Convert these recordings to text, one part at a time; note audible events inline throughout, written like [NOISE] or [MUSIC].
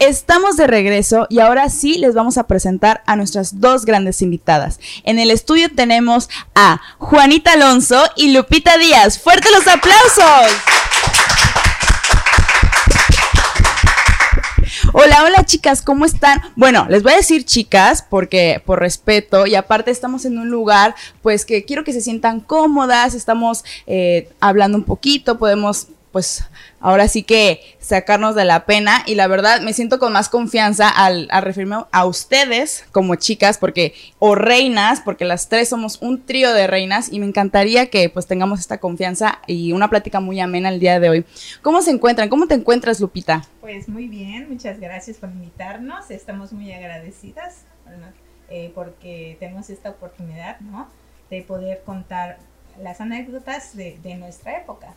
Estamos de regreso y ahora sí les vamos a presentar a nuestras dos grandes invitadas. En el estudio tenemos a Juanita Alonso y Lupita Díaz. ¡Fuerte los aplausos! Hola, hola chicas, ¿cómo están? Bueno, les voy a decir chicas porque por respeto y aparte estamos en un lugar pues que quiero que se sientan cómodas, estamos eh, hablando un poquito, podemos pues ahora sí que sacarnos de la pena y la verdad me siento con más confianza al, referirme a ustedes como chicas porque o reinas porque las tres somos un trío de reinas y me encantaría que pues tengamos esta confianza y una plática muy amena el día de hoy. ¿Cómo se encuentran? ¿Cómo te encuentras Lupita? Pues muy bien, muchas gracias por invitarnos, estamos muy agradecidas eh, porque tenemos esta oportunidad, ¿no? De poder contar las anécdotas de nuestra época.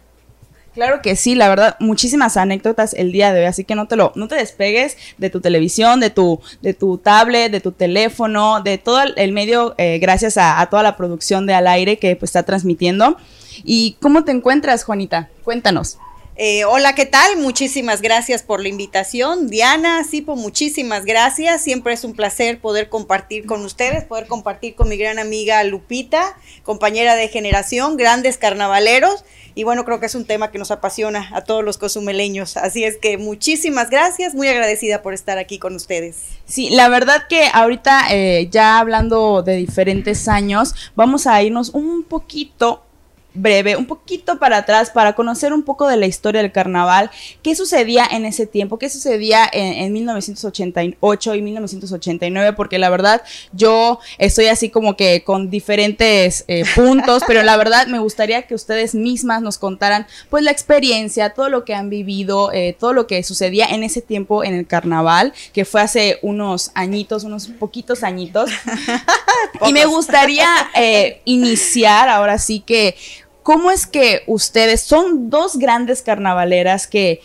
Claro que sí, la verdad, muchísimas anécdotas el día de hoy, así que no te lo, no te despegues de tu televisión, de tu, de tu tablet, de tu teléfono, de todo el medio, eh, gracias a, toda la producción de al aire que pues, está transmitiendo. ¿Y cómo te encuentras, Juanita? Cuéntanos. Eh, hola, ¿qué tal? Muchísimas gracias por la invitación. Diana, Sipo, muchísimas gracias. Siempre es un placer poder compartir con ustedes, poder compartir con mi gran amiga Lupita, compañera de generación, grandes carnavaleros. Y bueno, creo que es un tema que nos apasiona a todos los cozumeleños. Así es que muchísimas gracias, muy agradecida por estar aquí con ustedes. Sí, la verdad que ahorita eh, ya hablando de diferentes años, vamos a irnos un poquito breve, un poquito para atrás, para conocer un poco de la historia del carnaval, qué sucedía en ese tiempo, qué sucedía en, 1988 y 1989, porque la verdad yo estoy así como que con diferentes eh, [LAUGHS] puntos, pero la verdad me gustaría que ustedes mismas nos contaran pues la experiencia, todo lo que han vivido, eh, todo lo que sucedía en ese tiempo en el carnaval, que fue hace unos añitos, unos poquitos añitos. [LAUGHS] [LAUGHS] y me gustaría eh, iniciar ahora sí que ¿Cómo es que ustedes son dos grandes carnavaleras que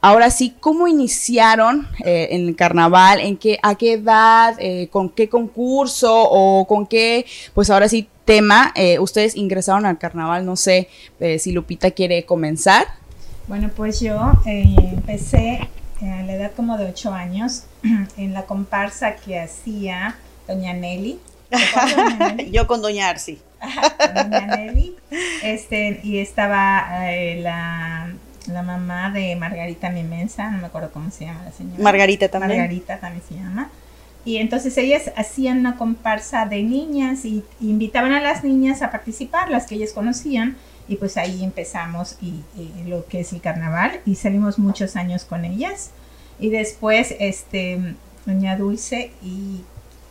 ahora sí, cómo iniciaron eh, en el carnaval? ¿En qué, a qué edad? Eh, ¿Con qué concurso? ¿O con qué, pues ahora sí, tema eh, ustedes ingresaron al carnaval? No sé si Lupita quiere comenzar. Bueno, pues yo empecé a la edad como de ocho años [CLEARS THROAT] en la comparsa que hacía Doña Nelly. Yo con Doña Arci. Doña Nelly. Este, y estaba eh, la, la, mamá de Margarita Mimensa, no me acuerdo cómo se llama la señora. Margarita también. Margarita también se llama. Y entonces ellas hacían una comparsa de niñas y, invitaban a las niñas a participar, las que ellas conocían. Y pues ahí empezamos y, lo que es el carnaval y salimos muchos años con ellas. Y después, este, Doña Dulce y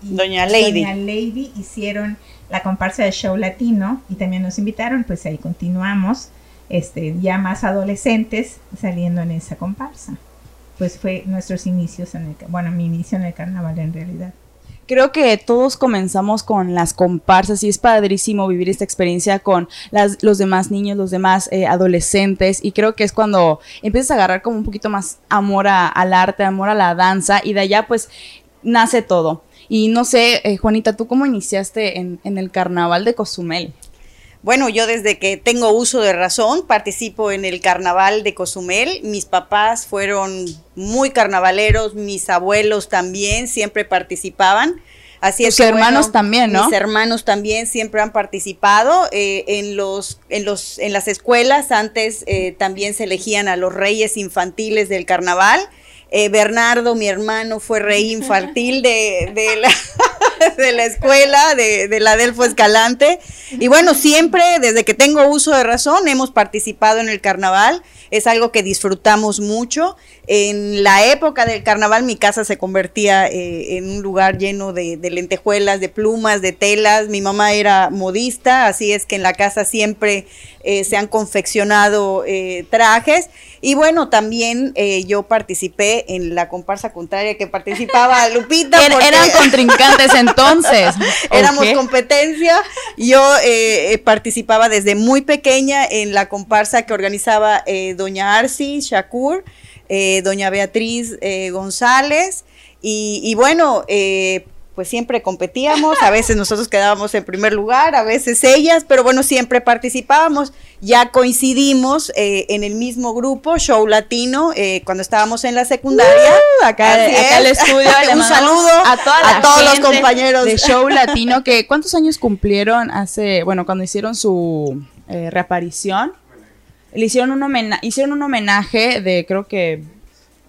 Doña Lady. Doña Lady hicieron la comparsa de show latino y también nos invitaron, pues ahí continuamos, este, ya más adolescentes saliendo en esa comparsa. Pues fue nuestros inicios en el, bueno, mi inicio en el carnaval en realidad. Creo que todos comenzamos con las comparsas y es padrísimo vivir esta experiencia con las, los demás niños, los demás eh, adolescentes y creo que es cuando empiezas a agarrar como un poquito más amor al arte, amor a la danza y de allá pues nace todo. Y no sé, eh, Juanita, ¿tú cómo iniciaste en, el carnaval de Cozumel? Bueno, yo desde que tengo uso de razón participo en el carnaval de Cozumel. Mis papás fueron muy carnavaleros, mis abuelos también siempre participaban. Así Tus hermanos también, ¿no? Mis hermanos también siempre han participado eh, en los, en los, en las escuelas. Antes eh, también se elegían a los reyes infantiles del carnaval eh, Bernardo, mi hermano, fue rey infantil de, la, [LAUGHS] de la escuela, de, de, la Delfo Escalante. Y bueno, siempre, desde que tengo uso de razón, hemos participado en el carnaval. Es algo que disfrutamos mucho. En la época del carnaval mi casa se convertía eh, en un lugar lleno de, lentejuelas, de plumas, de telas. Mi mamá era modista, así es que en la casa siempre eh, se han confeccionado trajes. Y bueno, también yo participé en la comparsa contraria que participaba [LAUGHS] Lupita. eran contrincantes entonces. [LAUGHS] Éramos competencia. Yo participaba desde muy pequeña en la comparsa que organizaba doña Arci Shakur. Eh, doña Beatriz eh, González. Y, bueno, eh, pues siempre competíamos, a veces nosotros quedábamos en primer lugar, a veces ellas, pero bueno, siempre participábamos. Ya coincidimos eh, en el mismo grupo, Show Latino, eh, cuando estábamos en la secundaria. Uh, acá, acá el estudio. [LAUGHS] Un saludo a, todos los compañeros de Show [LAUGHS] Latino, que ¿cuántos años cumplieron hace, bueno, cuando hicieron su eh, reaparición? Le hicieron un, hicieron un homenaje de creo que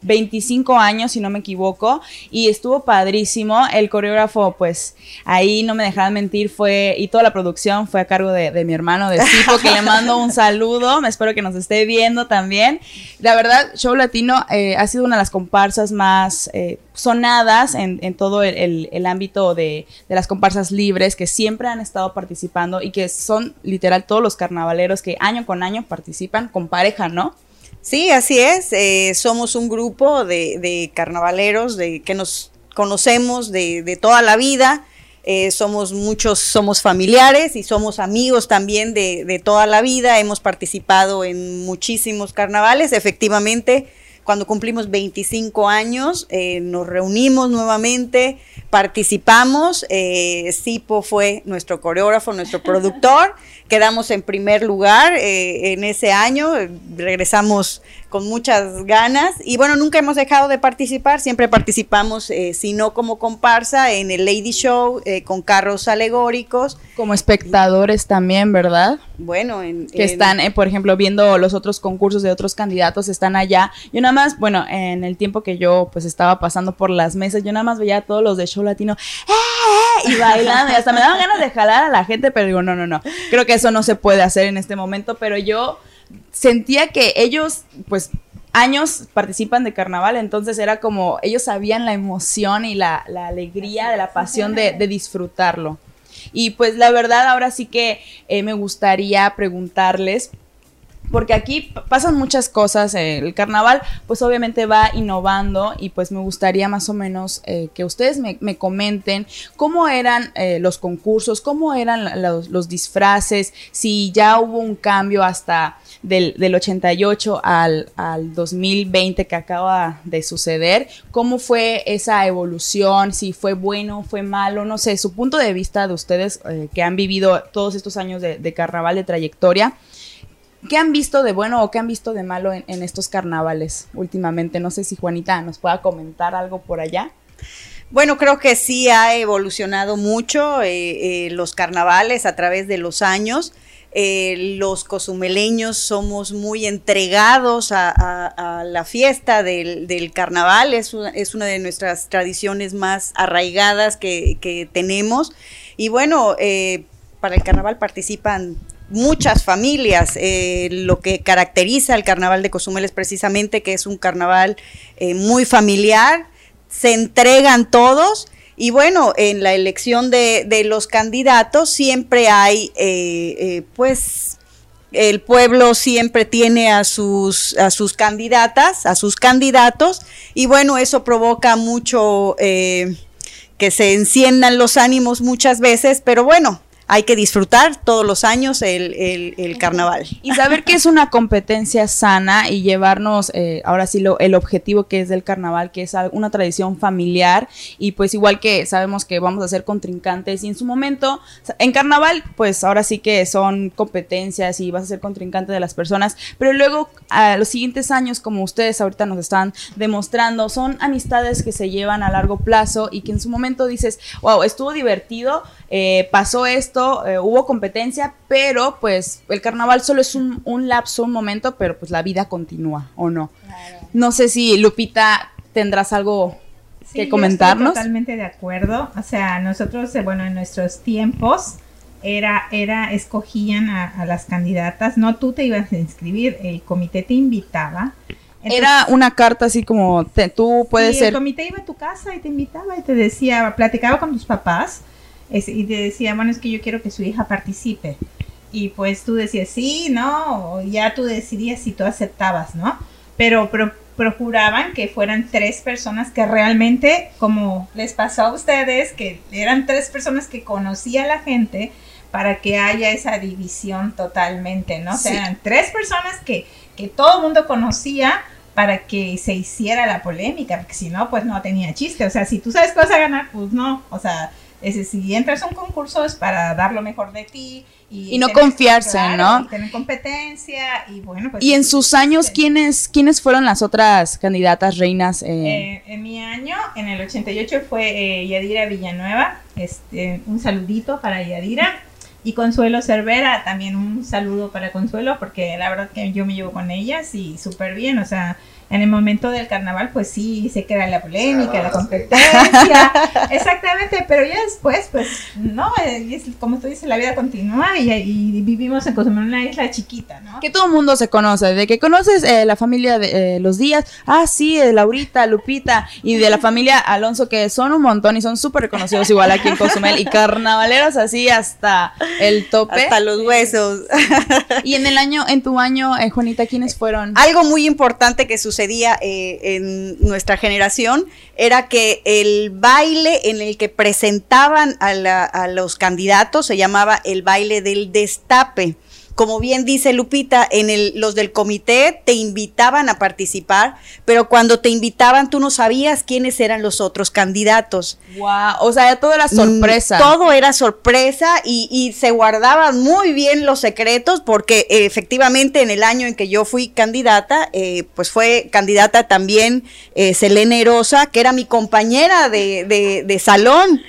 25 años, si no me equivoco, y estuvo padrísimo. El coreógrafo, pues ahí no me dejaban mentir, fue, y toda la producción fue a cargo de, mi hermano de Sipo, que le mando un saludo, me espero que nos esté viendo también. La verdad, Show Latino eh, ha sido una de las comparsas más eh, sonadas en, todo el, ámbito de, de, las comparsas libres que siempre han estado participando y que son literal todos los carnavaleros que año con año participan con pareja, ¿no? Sí, así es. Eh, somos un grupo de, carnavaleros de, que nos conocemos de, toda la vida. Eh, somos muchos, somos familiares y somos amigos también de, toda la vida. Hemos participado en muchísimos carnavales. Efectivamente, cuando cumplimos 25 años, eh, nos reunimos nuevamente, participamos. Sipo fue nuestro coreógrafo, nuestro productor. [LAUGHS] quedamos en primer lugar eh, en ese año, regresamos con muchas ganas y bueno, nunca hemos dejado de participar, siempre participamos, eh, si no como comparsa, en el Lady Show, eh, con carros alegóricos. Como espectadores también, ¿verdad? Bueno, en, que están, por ejemplo, viendo los otros concursos de otros candidatos, están allá. Yo nada más, bueno, en el tiempo que yo pues estaba pasando por las mesas, yo nada más veía a todos los de Show Latino y bailando y hasta me daban [LAUGHS] ganas de jalar a la gente, pero digo, no, no, no, creo que eso no se puede hacer en este momento, pero yo sentía que ellos, pues, años participan de carnaval, entonces era como, ellos sabían la emoción y la, alegría, de la pasión de, disfrutarlo. Y pues la verdad, ahora sí que eh, me gustaría preguntarles, porque aquí pasan muchas cosas. Eh, el carnaval, pues obviamente va innovando y pues me gustaría más o menos eh, que ustedes me, comenten cómo eran eh, los concursos, cómo eran los, disfraces, si ya hubo un cambio hasta del, del 88 al, al, 2020 que acaba de suceder, cómo fue esa evolución, si fue bueno, fue malo, no sé, su punto de vista de ustedes que han vivido todos estos años de carnaval, de trayectoria. ¿Qué han visto de bueno o qué han visto de malo en, estos carnavales últimamente? No sé si Juanita nos pueda comentar algo por allá. Bueno, creo que sí ha evolucionado mucho eh, eh, los carnavales a través de los años. Eh, los cozumeleños somos muy entregados a, la fiesta del, carnaval, es una, es una, de nuestras tradiciones más arraigadas que, que tenemos. Y bueno, para el carnaval participan muchas familias. Eh, lo que caracteriza al carnaval de Cozumel es precisamente que es un carnaval eh, muy familiar, se entregan todos. Y bueno, en la elección de, los candidatos siempre hay, eh, pues, el pueblo siempre tiene a sus, a sus candidatas, a sus candidatos, y bueno, eso provoca mucho que se enciendan los ánimos muchas veces, pero bueno, hay que disfrutar todos los años el, el, carnaval. Y saber que es una competencia sana y llevarnos, eh, ahora sí, lo, el objetivo que es del carnaval, que es una tradición familiar y pues igual que sabemos que vamos a ser contrincantes y en su momento, en carnaval, pues ahora sí que son competencias y vas a ser contrincante de las personas, pero luego a los siguientes años, como ustedes ahorita nos están demostrando, son amistades que se llevan a largo plazo y que en su momento dices, wow, estuvo divertido, eh, pasó esto, eh, hubo competencia, pero pues el carnaval solo es un, lapso, un momento, pero pues la vida continúa, ¿o no? No sé si Lupita tendrás algo que comentarnos. totalmente de acuerdo. O sea, nosotros, eh, bueno, en nuestros tiempos era, era, escogían a, las candidatas, no tú te ibas a inscribir, el comité te invitaba. era una carta así como tú puedes ser. El comité iba a tu casa y te invitaba y te decía, platicaba con tus papás y te decía, bueno, es que yo quiero que su hija participe. Y pues tú decías, sí, no, o ya tú decidías si tú aceptabas, ¿no? Pero, procuraban que fueran tres personas que realmente, como les pasó a ustedes, que eran tres personas que conocía a la gente para que haya esa división totalmente, ¿no? O sea, eran tres personas que, que todo el mundo conocía para que se hiciera la polémica, porque si no, pues no tenía chiste. O sea, si tú sabes que vas a ganar, pues no. O sea, ese, si entras a un concurso es para dar lo mejor de ti. Y, no confiarse, ¿no? Y tener competencia y bueno, pues... Y en sus años, ¿quiénes, ¿quiénes fueron las otras candidatas reinas? Eh? Eh, en mi año, en el 88, fue eh, Yadira Villanueva. Este, un saludito para Yadira. Y Consuelo Cervera, también un saludo para Consuelo, porque la verdad que yo me llevo con ellas y súper bien, o sea, en el momento del carnaval, pues sí, se crea la polémica, la competencia, [LAUGHS] exactamente, pero ya después, pues no, es, como tú dices, la vida continúa y, vivimos en una isla chiquita, ¿no? Que todo el mundo se conoce, de que conoces eh, la familia de eh, los días, ah, sí, de Laurita, Lupita, y de la familia Alonso, que son un montón y son súper reconocidos igual aquí en Cozumel, y carnavaleros así hasta el tope. Hasta los huesos. y en el año, en tu año, eh, Juanita, ¿quiénes fueron? Algo muy importante que sucedía eh, en nuestra generación era que el baile en el que presentaban a, a los candidatos se llamaba el baile del destape como bien dice Lupita, en el, los del comité te invitaban a participar, pero cuando te invitaban tú no sabías quiénes eran los otros candidatos. Wow, o sea, todo era sorpresa. Mm, todo era sorpresa y, se guardaban muy bien los secretos porque eh, efectivamente en el año en que yo fui candidata, eh, pues fue candidata también eh, Selene Rosa, que era mi compañera de, de salón.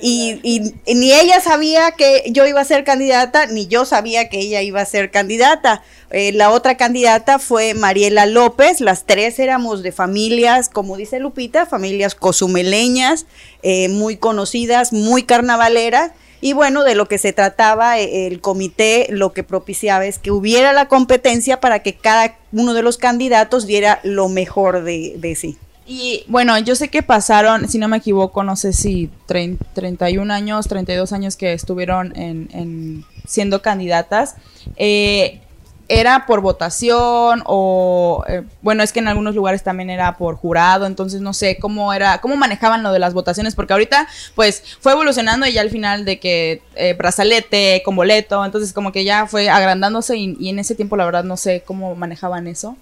Y, ni ella sabía que yo iba a ser candidata, ni yo sabía que ella iba a ser candidata. Eh, la otra candidata fue Mariela López, las tres éramos de familias, como dice Lupita, familias cozumeleñas, eh, muy conocidas, muy carnavaleras. Y bueno, de lo que se trataba eh, el comité, lo que propiciaba es que hubiera la competencia para que cada uno de los candidatos diera lo mejor de sí. Y bueno, yo sé que pasaron, si no me equivoco, no sé si 31 años, 32 años que estuvieron en, siendo candidatas. Eh, ¿Era por votación o, eh, bueno, es que en algunos lugares también era por jurado, entonces no sé cómo era, cómo manejaban lo de las votaciones, porque ahorita pues fue evolucionando y ya al final de que eh, brazalete con boleto, entonces como que ya fue agrandándose y, y en ese tiempo la verdad no sé cómo manejaban eso.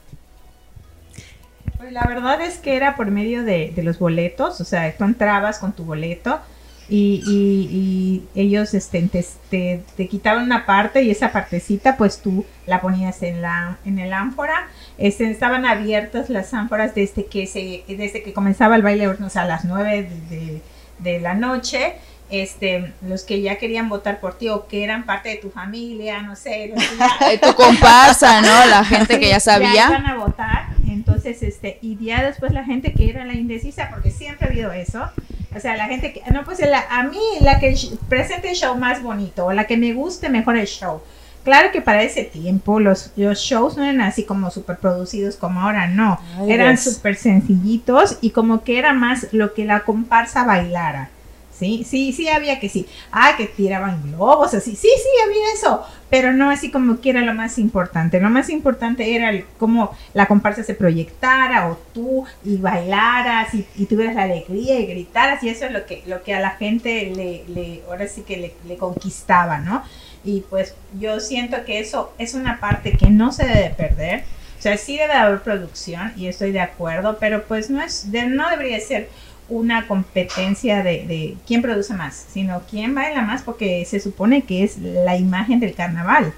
La verdad es que era por medio de, los boletos, o sea, tú entrabas con tu boleto y, ellos este, te, te, quitaban una parte y esa partecita pues tú la ponías en, la, en el ánfora. Este, estaban abiertas las ánforas desde que, se, desde que comenzaba el baile, o sea, a las 9 de, de la noche este, los que ya querían votar por ti o que eran parte de tu familia, no sé, [LAUGHS] tu comparsa, ¿no? La gente que ya [LAUGHS] sabía. Ya iban a votar, entonces, este, y ya después la gente que era la indecisa, porque siempre ha habido eso, o sea, la gente que, no, pues a mí la que presente el show más bonito o la que me guste mejor el show. Claro que para ese tiempo los, los shows no eran así como súper producidos como ahora, no. eran súper sencillitos y como que era más lo que la comparsa bailara. Sí, sí, sí había que sí. Ah, que tiraban globos, así. Sí, sí, había eso. Pero no así como que era lo más importante. Lo más importante era cómo la comparsa se proyectara o tú y bailaras y, y, tuvieras la alegría y gritaras. Y eso es lo que, lo que a la gente le, le ahora sí que le, le conquistaba, ¿no? Y pues yo siento que eso es una parte que no se debe perder. O sea, sí debe haber producción y estoy de acuerdo, pero pues no es, no debería ser una competencia de, de, quién produce más, sino quién baila más, porque se supone que es la imagen del carnaval.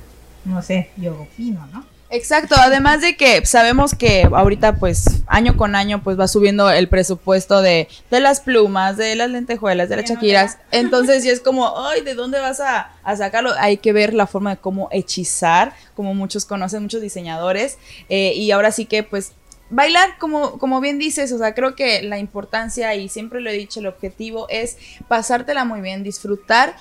No sé, yo opino, ¿no? Exacto, además de que sabemos que ahorita pues año con año pues va subiendo el presupuesto de, de las plumas, de las lentejuelas, de las chaquiras, entonces ya es como, ay, ¿de dónde vas a, a, sacarlo? Hay que ver la forma de cómo hechizar, como muchos conocen, muchos diseñadores, eh, y ahora sí que pues bailar, como, como bien dices, o sea, creo que la importancia, y siempre lo he dicho, el objetivo es pasártela muy bien, disfrutar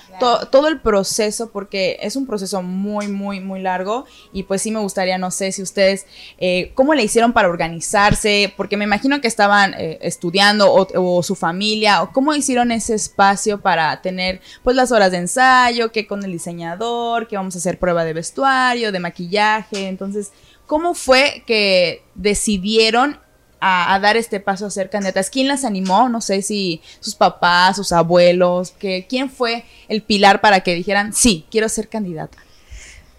todo el proceso, porque es un proceso muy, muy, muy largo, y pues sí me gustaría, no sé si ustedes, eh, ¿cómo le hicieron para organizarse? Porque me imagino que estaban eh, estudiando o, su familia, o cómo hicieron ese espacio para tener pues las horas de ensayo, que con el diseñador, que vamos a hacer prueba de vestuario, de maquillaje, entonces... ¿Cómo fue que decidieron a, dar este paso a ser candidatas? ¿Quién las animó? No sé si sus papás, sus abuelos, que, ¿quién fue el pilar para que dijeran, sí, quiero ser candidata?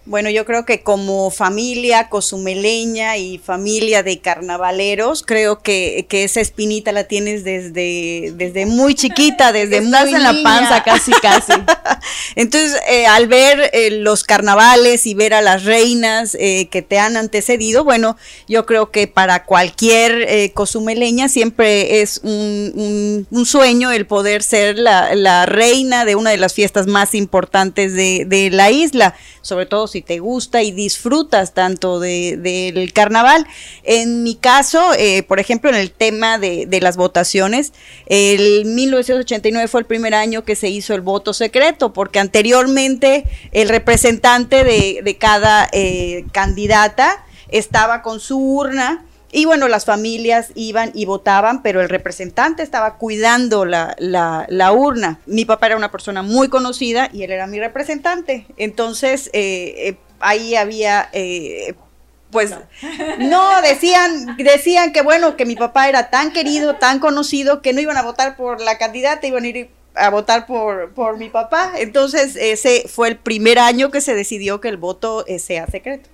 Bueno, yo creo que como familia cozumeleña y familia de carnavaleros, creo que, que esa espinita la tienes desde, desde muy chiquita, [LAUGHS] desde Estás muy en la niña. panza casi, casi. [LAUGHS] Entonces, eh, al ver eh, los carnavales y ver a las reinas eh, que te han antecedido, bueno, yo creo que para cualquier eh, cozumeleña siempre es un, un- un sueño el poder ser la, la reina de una de las fiestas más importantes de, de la isla, sobre todo si te gusta y disfrutas tanto de- del carnaval. En mi caso, eh, por ejemplo, en el tema de, las votaciones, el 1989 fue el primer año que se hizo el voto secreto, porque anteriormente el representante de, de cada eh, candidata estaba con su urna. Y bueno, las familias iban y votaban, pero el representante estaba cuidando la, la- la urna. Mi papá era una persona muy conocida y él era mi representante. Entonces, eh, eh, ahí había... eh, pues [LAUGHS] no, decían, decían que bueno, que mi papá era tan querido, tan conocido, que no iban a votar por la candidata, iban a ir a votar por, por mi papá. Entonces, ese fue el primer año que se decidió que el voto eh, sea secreto.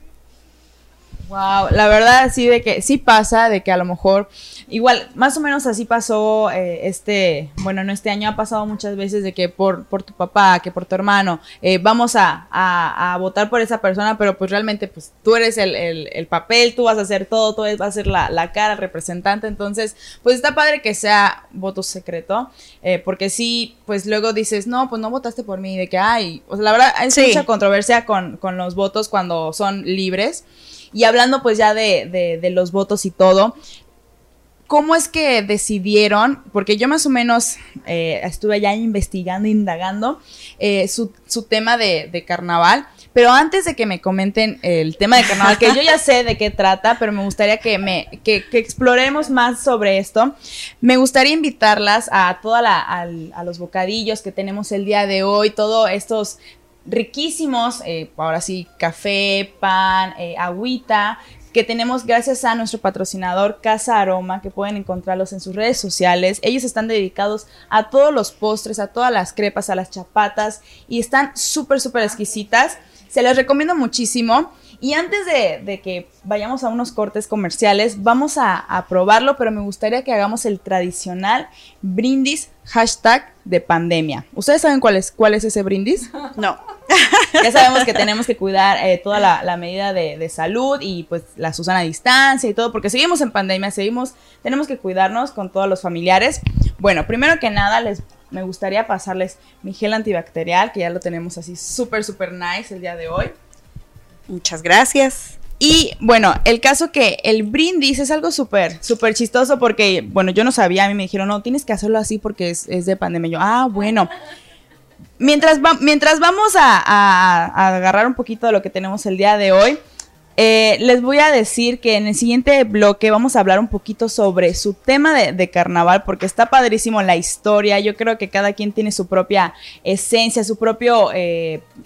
Wow, la verdad sí de que sí pasa, de que a lo mejor, igual, más o menos así pasó eh, este, bueno, no este año ha pasado muchas veces de que por, por tu papá, que por tu hermano, eh, vamos a, a- a votar por esa persona, pero pues realmente pues tú eres el, el- el papel, tú vas a hacer todo, tú vas a ser la, la cara, el representante, entonces pues está padre que sea voto secreto, eh, porque sí, pues luego dices, no, pues no votaste por mí, de que, ay, o sea, la verdad hay Sí. mucha controversia con, con los votos cuando son libres. Y hablando pues ya de, de- los votos y todo, ¿cómo es que decidieron? Porque yo más o menos eh, estuve ya investigando, indagando eh, su, su tema de, de carnaval. Pero antes de que me comenten el tema de carnaval, que yo ya sé de qué trata, pero me gustaría que, me, que, exploremos más sobre esto, me gustaría invitarlas a toda la, a los bocadillos que tenemos el día de hoy, todos estos riquísimos, eh, ahora sí, café, pan, eh, agüita, que tenemos gracias a nuestro patrocinador Casa Aroma, que pueden encontrarlos en sus redes sociales. Ellos están dedicados a todos los postres, a todas las crepas, a las chapatas y están súper, súper exquisitas. Se les recomiendo muchísimo. Y antes de, de que vayamos a unos cortes comerciales, vamos a, a probarlo, pero me gustaría que hagamos el tradicional brindis hashtag de pandemia. ¿Ustedes saben cuál es, cuál es ese brindis? No. [LAUGHS] [LAUGHS] Ya sabemos que tenemos que cuidar eh, toda la, la medida de, de salud y pues la Susana distancia y todo, porque seguimos en pandemia, seguimos, tenemos que cuidarnos con todos los familiares. Bueno, primero que nada, les me gustaría pasarles mi gel antibacterial, que ya lo tenemos así súper, súper nice el día de hoy. Muchas gracias. Y bueno, el caso que el brindis es algo súper, súper chistoso porque, bueno, yo no sabía, a mí me dijeron, no, tienes que hacerlo así porque es, es de pandemia. Yo, ah, bueno. Mientras, mientras vamos a, agarrar un poquito de lo que tenemos el día de hoy, eh, les voy a decir que en el siguiente bloque vamos a hablar un poquito sobre su tema de, de carnaval, porque está padrísimo la historia. Yo creo que cada quien tiene su propia esencia, su propia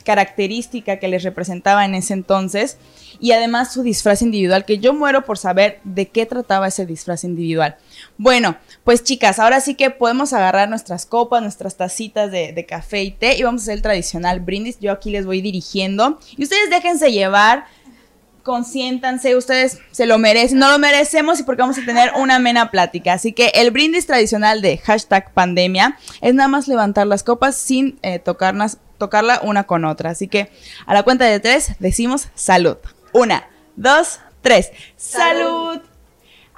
característica que les representaba en ese entonces. Y además su disfraz individual, que yo muero por saber de qué trataba ese disfraz individual. Bueno, pues chicas, ahora sí que podemos agarrar nuestras copas, nuestras tacitas de, café y té y vamos a hacer el tradicional brindis. Yo aquí les voy dirigiendo y ustedes déjense llevar consiéntanse, ustedes se lo merecen, no lo merecemos y porque vamos a tener una amena plática. Así que el brindis tradicional de hashtag pandemia es nada más levantar las copas sin eh, tocarlas, tocarla una con otra. Así que a la cuenta de tres decimos salud. Una, dos, tres. ¡Salud!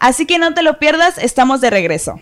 Así que no te lo pierdas, estamos de regreso.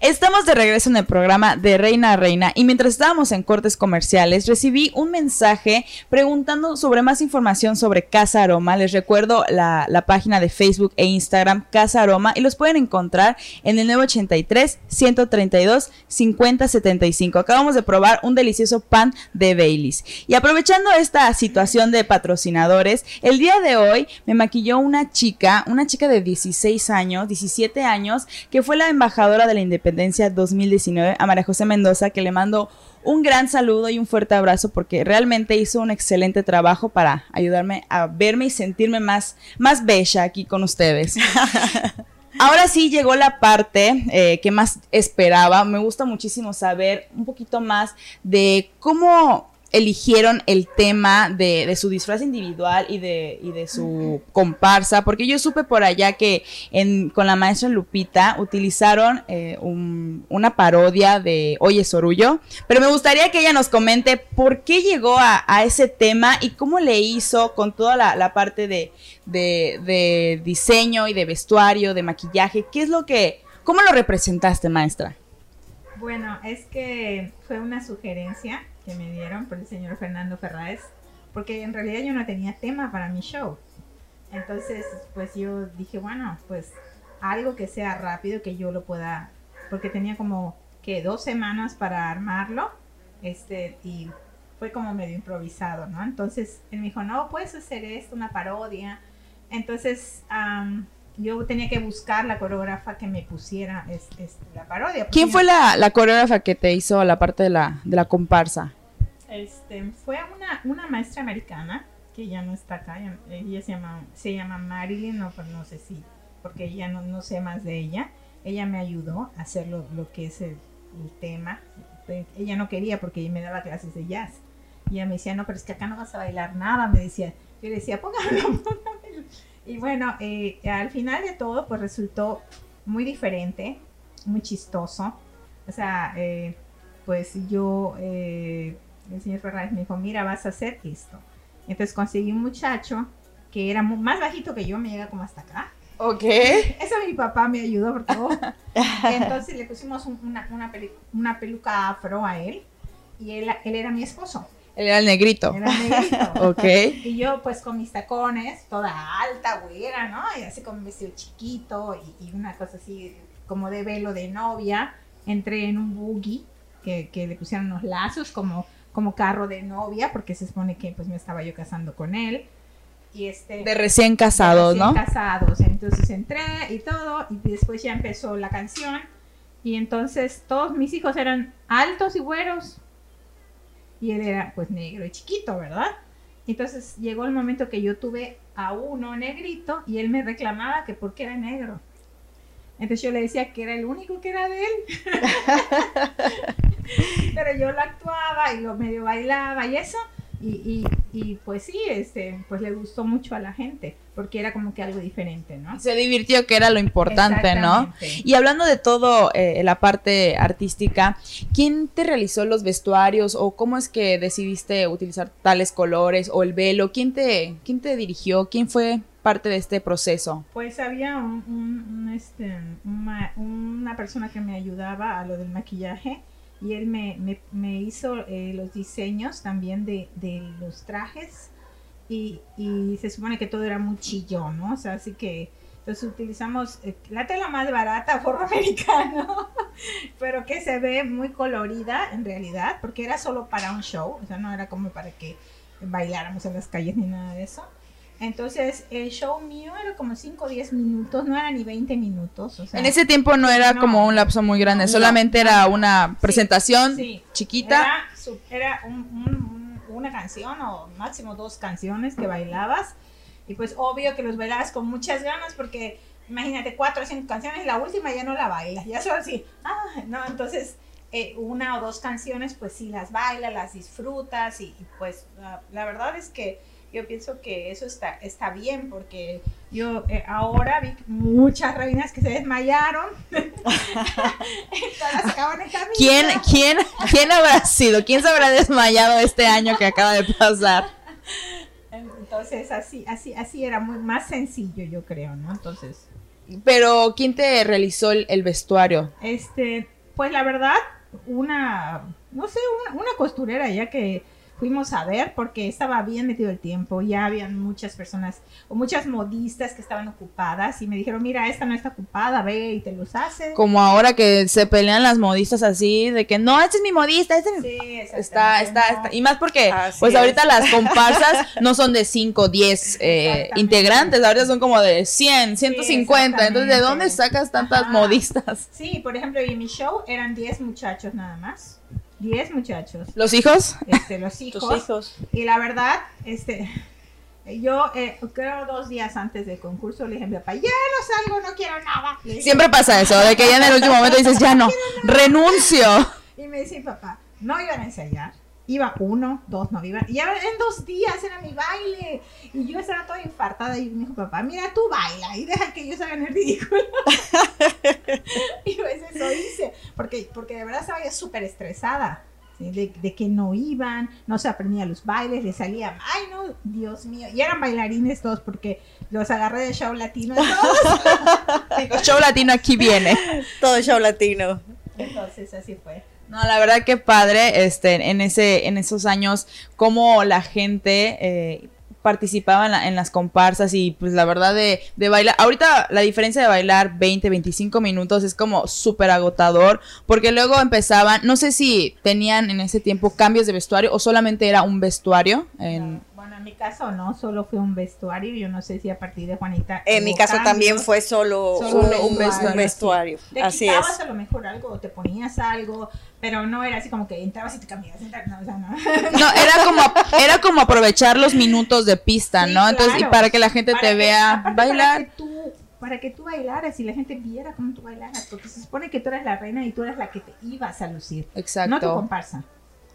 Estamos de regreso en el programa de Reina a Reina y mientras estábamos en cortes comerciales recibí un mensaje preguntando sobre más información sobre Casa Aroma. Les recuerdo la, la página de Facebook e Instagram Casa Aroma y los pueden encontrar en el 983 132 5075. Acabamos de probar un delicioso pan de Baileys. Y aprovechando esta situación de patrocinadores, el día de hoy me maquilló una chica, una chica de 16 años, 17 años, que fue la embajadora de la Independencia 2019, a María José Mendoza, que le mando un gran saludo y un fuerte abrazo porque realmente hizo un excelente trabajo para ayudarme a verme y sentirme más, más bella aquí con ustedes. [LAUGHS] Ahora sí llegó la parte eh, que más esperaba. Me gusta muchísimo saber un poquito más de cómo eligieron el tema de, su disfraz individual y de, su comparsa, porque yo supe por allá que en, con la maestra Lupita utilizaron eh, un, una parodia de Oye Sorullo, pero me gustaría que ella nos comente por qué llegó a, ese tema y cómo le hizo con toda la, parte de, de, de diseño y de vestuario, de maquillaje, qué es lo que, cómo lo representaste maestra. Bueno, es que fue una sugerencia que me dieron por el señor Fernando Ferráez, porque en realidad yo no tenía tema para mi show. Entonces, pues yo dije, bueno, pues algo que sea rápido, que yo lo pueda, porque tenía como que dos semanas para armarlo, este, y fue como medio improvisado, ¿no? Entonces él me dijo, no, puedes hacer esto, una parodia. Entonces, um, yo tenía que buscar la coreógrafa que me pusiera es, es, la parodia. ¿Quién fue la, la, coreógrafa que te hizo la parte de la, de la comparsa? Este, fue una, una maestra americana que ya no está acá, ella se llama, se llama Marilyn, no, no sé si, porque ya no, no sé más de ella. Ella me ayudó a hacer lo, que es el, el, tema. Ella no quería porque ella me daba clases de jazz. Y ella me decía, no, pero es que acá no vas a bailar nada, me decía. Yo decía, póngamelo, póngamelo. Y bueno, eh, al final de todo, pues resultó muy diferente, muy chistoso. O sea, eh, pues yo, eh, el señor Fernández me dijo, mira, vas a hacer esto. Entonces conseguí un muchacho que era más bajito que yo, me llega como hasta acá. Ok. [LAUGHS] Eso mi papá me ayudó por todo. [LAUGHS] Entonces le pusimos un, una, una, pelu una, peluca afro a él y él, él era mi esposo. Él era el negrito. Era el negrito. [LAUGHS] ok. Y yo, pues, con mis tacones, toda alta, güera, ¿no? Y así con un vestido chiquito y, y, una cosa así como de velo de novia. Entré en un buggy que, que le pusieron unos lazos como, como carro de novia, porque se supone que, pues, me estaba yo casando con él. Y este, de recién casados, de recién ¿no? casados. Entonces entré y todo, y después ya empezó la canción. Y entonces todos mis hijos eran altos y güeros y él era pues negro y chiquito, ¿verdad? Entonces llegó el momento que yo tuve a uno negrito y él me reclamaba que porque era negro. Entonces yo le decía que era el único que era de él. [LAUGHS] Pero yo lo actuaba y lo medio bailaba y eso. Y, y, y, pues sí, este, pues le gustó mucho a la gente, porque era como que algo diferente, ¿no? Se divirtió, que era lo importante, ¿no? Y hablando de todo, eh, la parte artística, ¿quién te realizó los vestuarios o cómo es que decidiste utilizar tales colores o el velo? ¿Quién te, quién te dirigió? ¿Quién fue parte de este proceso? Pues había este, una, persona que me ayudaba a lo del maquillaje y él me, hizo eh, los diseños también de, los trajes y, se supone que todo era muy chillón, ¿no? O sea, así que entonces utilizamos eh, la tela más barata, forro [LAUGHS] americano, pero que se ve muy colorida en realidad, porque era solo para un show, o sea, no era como para que bailáramos en las calles ni nada de eso. Entonces, el show mío era como 5 o 10 minutos, no era ni 20 minutos. O sea, en ese tiempo no era no, como un lapso muy grande, no, solamente no, era una presentación sí, sí. chiquita. Era, era un, un, una canción o máximo dos canciones que bailabas. Y pues obvio que los bailabas con muchas ganas porque imagínate cuatro o cinco canciones, la última ya no la bailas, ya solo así, ah, no, entonces eh, una o dos canciones pues sí las bailas, las disfrutas y, y pues la, la verdad es que yo pienso que eso está, está bien porque yo eh, ahora vi muchas reinas que se desmayaron. [LAUGHS] Todas acaban en camino. ¿Quién, quién, ¿Quién habrá sido? ¿Quién se habrá desmayado este año que acaba de pasar? Entonces así, así, así era muy más sencillo, yo creo, ¿no? Entonces. Pero ¿quién te realizó el, el vestuario? Este, pues la verdad, una, no sé, una, una costurera ya que fuimos a ver porque estaba bien metido el tiempo, ya habían muchas personas o muchas modistas que estaban ocupadas y me dijeron, mira, esta no está ocupada, ve y te los hace. Como ahora que se pelean las modistas así, de que no, este es mi modista, este es mi... Sí, está, está, está, y más porque así pues es. ahorita las [LAUGHS] comparsas no son de 5, 10 eh, integrantes, ahorita son como de 100, 150, sí, entonces ¿de dónde sacas tantas Ajá. modistas? Sí, por ejemplo, en mi show eran 10 muchachos nada más. 10 muchachos. ¿Los hijos? Este, los [LAUGHS] hijos. hijos. Y la verdad, este, yo eh, creo dos días antes del concurso le dije a mi papá, ya no salgo, no quiero nada. Dije, Siempre pasa eso, de que ya en el último momento dices, ya no, renuncio. Y me dice papá, no iban a ensayar, iba uno, dos no iban. Y ya en dos días era mi baile. Y yo estaba toda infartada y me dijo, papá, mira, tú baila y deja que ellos hagan el ridículo. [LAUGHS] y pues eso hice, porque, porque de verdad estaba súper estresada. De, de, que no iban, no se aprendían los bailes, le salían, ay no, Dios mío, y eran bailarines todos porque los agarré de show latino todos. [LAUGHS] show latino aquí viene. Todo show latino. Entonces así fue. No, la verdad que padre, este, en ese, en esos años, cómo la gente eh, participaba en, las comparsas y pues la verdad de, de, bailar, ahorita la diferencia de bailar 20, 25 minutos es como súper agotador, porque luego empezaban, no sé si tenían en ese tiempo cambios de vestuario o solamente era un vestuario. En, en mi caso no, solo fue un vestuario. Yo no sé si a partir de Juanita. En mi caso también fue solo, un, vestuario. Te así quitabas a lo mejor algo, te ponías algo, pero no era así como que entrabas y te cambiabas. No, o sea, no. no. era como era como aprovechar los minutos de pista, ¿no? Entonces, y para que la gente te vea bailar. Para que, tú, para que tú bailaras y la gente viera cómo tú bailaras, porque se supone que tú eres la reina y tú eres la que te ibas a lucir. Exacto. No tu comparsa.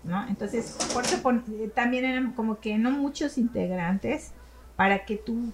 ¿No? Entonces, por eso eh, también eran como que no muchos integrantes para que tú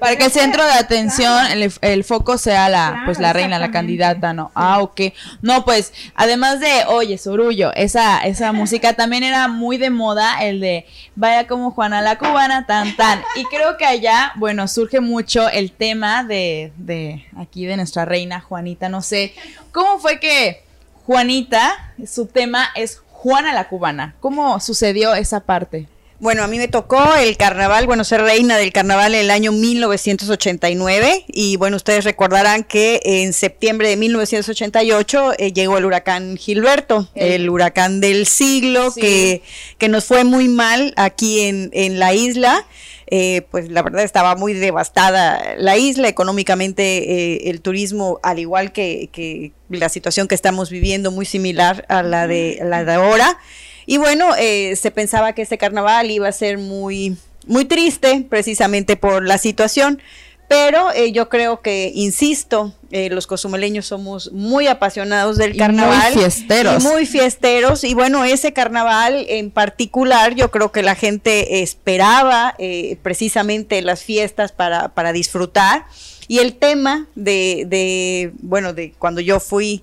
para que el centro de atención, el, foco sea la, pues la reina, la candidata, ¿no? Ah, ok. No, pues, además de, oye, Sorullo, esa, esa [LAUGHS] música también era muy de moda, el de vaya como Juana la cubana, tan, tan. Y creo que allá, bueno, surge mucho el tema de, de aquí de nuestra reina Juanita, no sé, ¿cómo fue que Juanita, su tema es Juana la Cubana. ¿Cómo sucedió esa parte? Bueno, a mí me tocó el carnaval, bueno, ser reina del carnaval en el año 1989 y bueno, ustedes recordarán que en septiembre de 1988 eh, llegó el huracán Gilberto, el, huracán del siglo que, que nos fue muy mal aquí en, en la isla. Eh, pues la verdad estaba muy devastada la isla, económicamente eh, el turismo, al igual que, la situación que estamos viviendo, muy similar a la de, la de ahora. Y bueno, eh, se pensaba que este carnaval iba a ser muy, muy triste precisamente por la situación. Pero eh, yo creo que, insisto, eh, los cozumeleños somos muy apasionados del carnaval. muy fiesteros. Y muy fiesteros. Y bueno, ese carnaval en particular, yo creo que la gente esperaba eh, precisamente las fiestas para, para disfrutar. Y el tema de, de, bueno, de cuando yo fui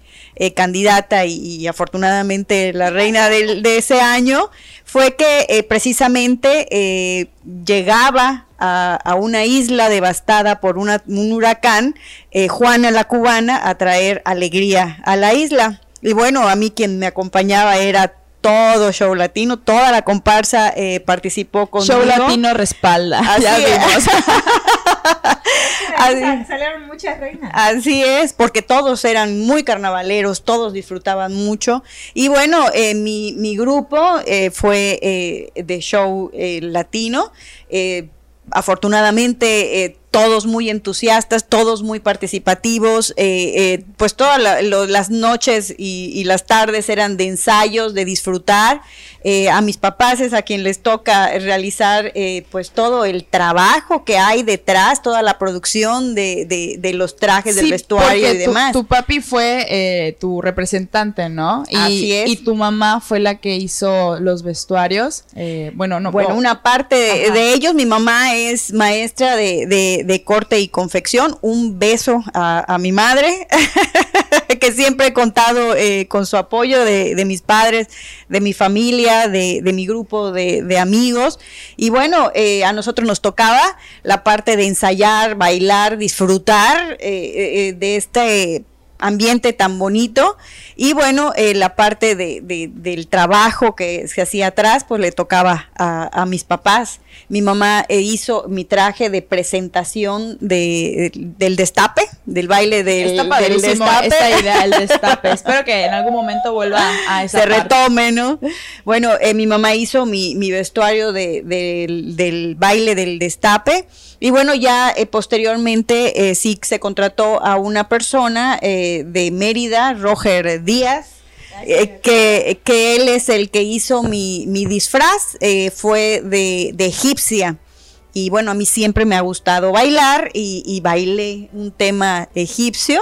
candidata y, afortunadamente la reina de ese año, fue que precisamente llegaba a, una isla devastada por un huracán, eh, Juana la cubana, a traer alegría a la isla. Y bueno, a mí quien me acompañaba era todo show latino, toda la comparsa eh, participó con Show latino respalda. Así es. [LAUGHS] salieron muchas reinas. Así es, porque todos eran muy carnavaleros, todos disfrutaban mucho. Y bueno, eh, mi, mi, grupo eh, fue de show latino afortunadamente eh, todos muy entusiastas, todos muy participativos, eh, eh, pues todas las noches y, las tardes eran de ensayos, de disfrutar. a mis papás es a quien les toca realizar pues todo el trabajo que hay detrás, toda la producción de, los trajes, del vestuario y demás. Tu papi fue tu representante, ¿no? Y, Así es. Y tu mamá fue la que hizo los vestuarios. bueno, no. Bueno, una parte de, ellos, mi mamá es maestra de de, corte y confección. Un beso a, mi madre, [LAUGHS] que siempre he contado eh, con su apoyo de, mis padres, de mi familia, de, mi grupo de, amigos. Y bueno, eh, a nosotros nos tocaba la parte de ensayar, bailar, disfrutar eh, de este ambiente tan bonito. Y bueno, eh, la parte de, del trabajo que se hacía atrás, pues le tocaba a, mis papás. Mi mamá eh, hizo mi traje de presentación de, del destape, del baile del, del destape. Esta idea del destape. [LAUGHS] Espero que en algún momento vuelva a esa Se retome, ¿no? Bueno, eh, mi mamá hizo mi, mi vestuario de, del baile del destape. Y bueno, ya posteriormente sí se contrató a una persona de Mérida, Roger Díaz. Eh, que, que, él es el que hizo mi, mi disfraz, eh, fue de, de, egipcia. Y bueno, a mí siempre me ha gustado bailar y, y bailé un tema egipcio.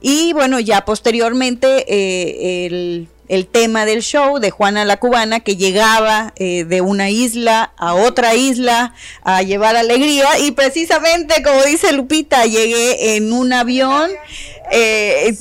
Y bueno, ya posteriormente eh, el el tema del show de Juana la Cubana, que llegaba eh, de una isla a otra isla a llevar alegría. Y precisamente, como dice Lupita, llegué en un avión. Eh,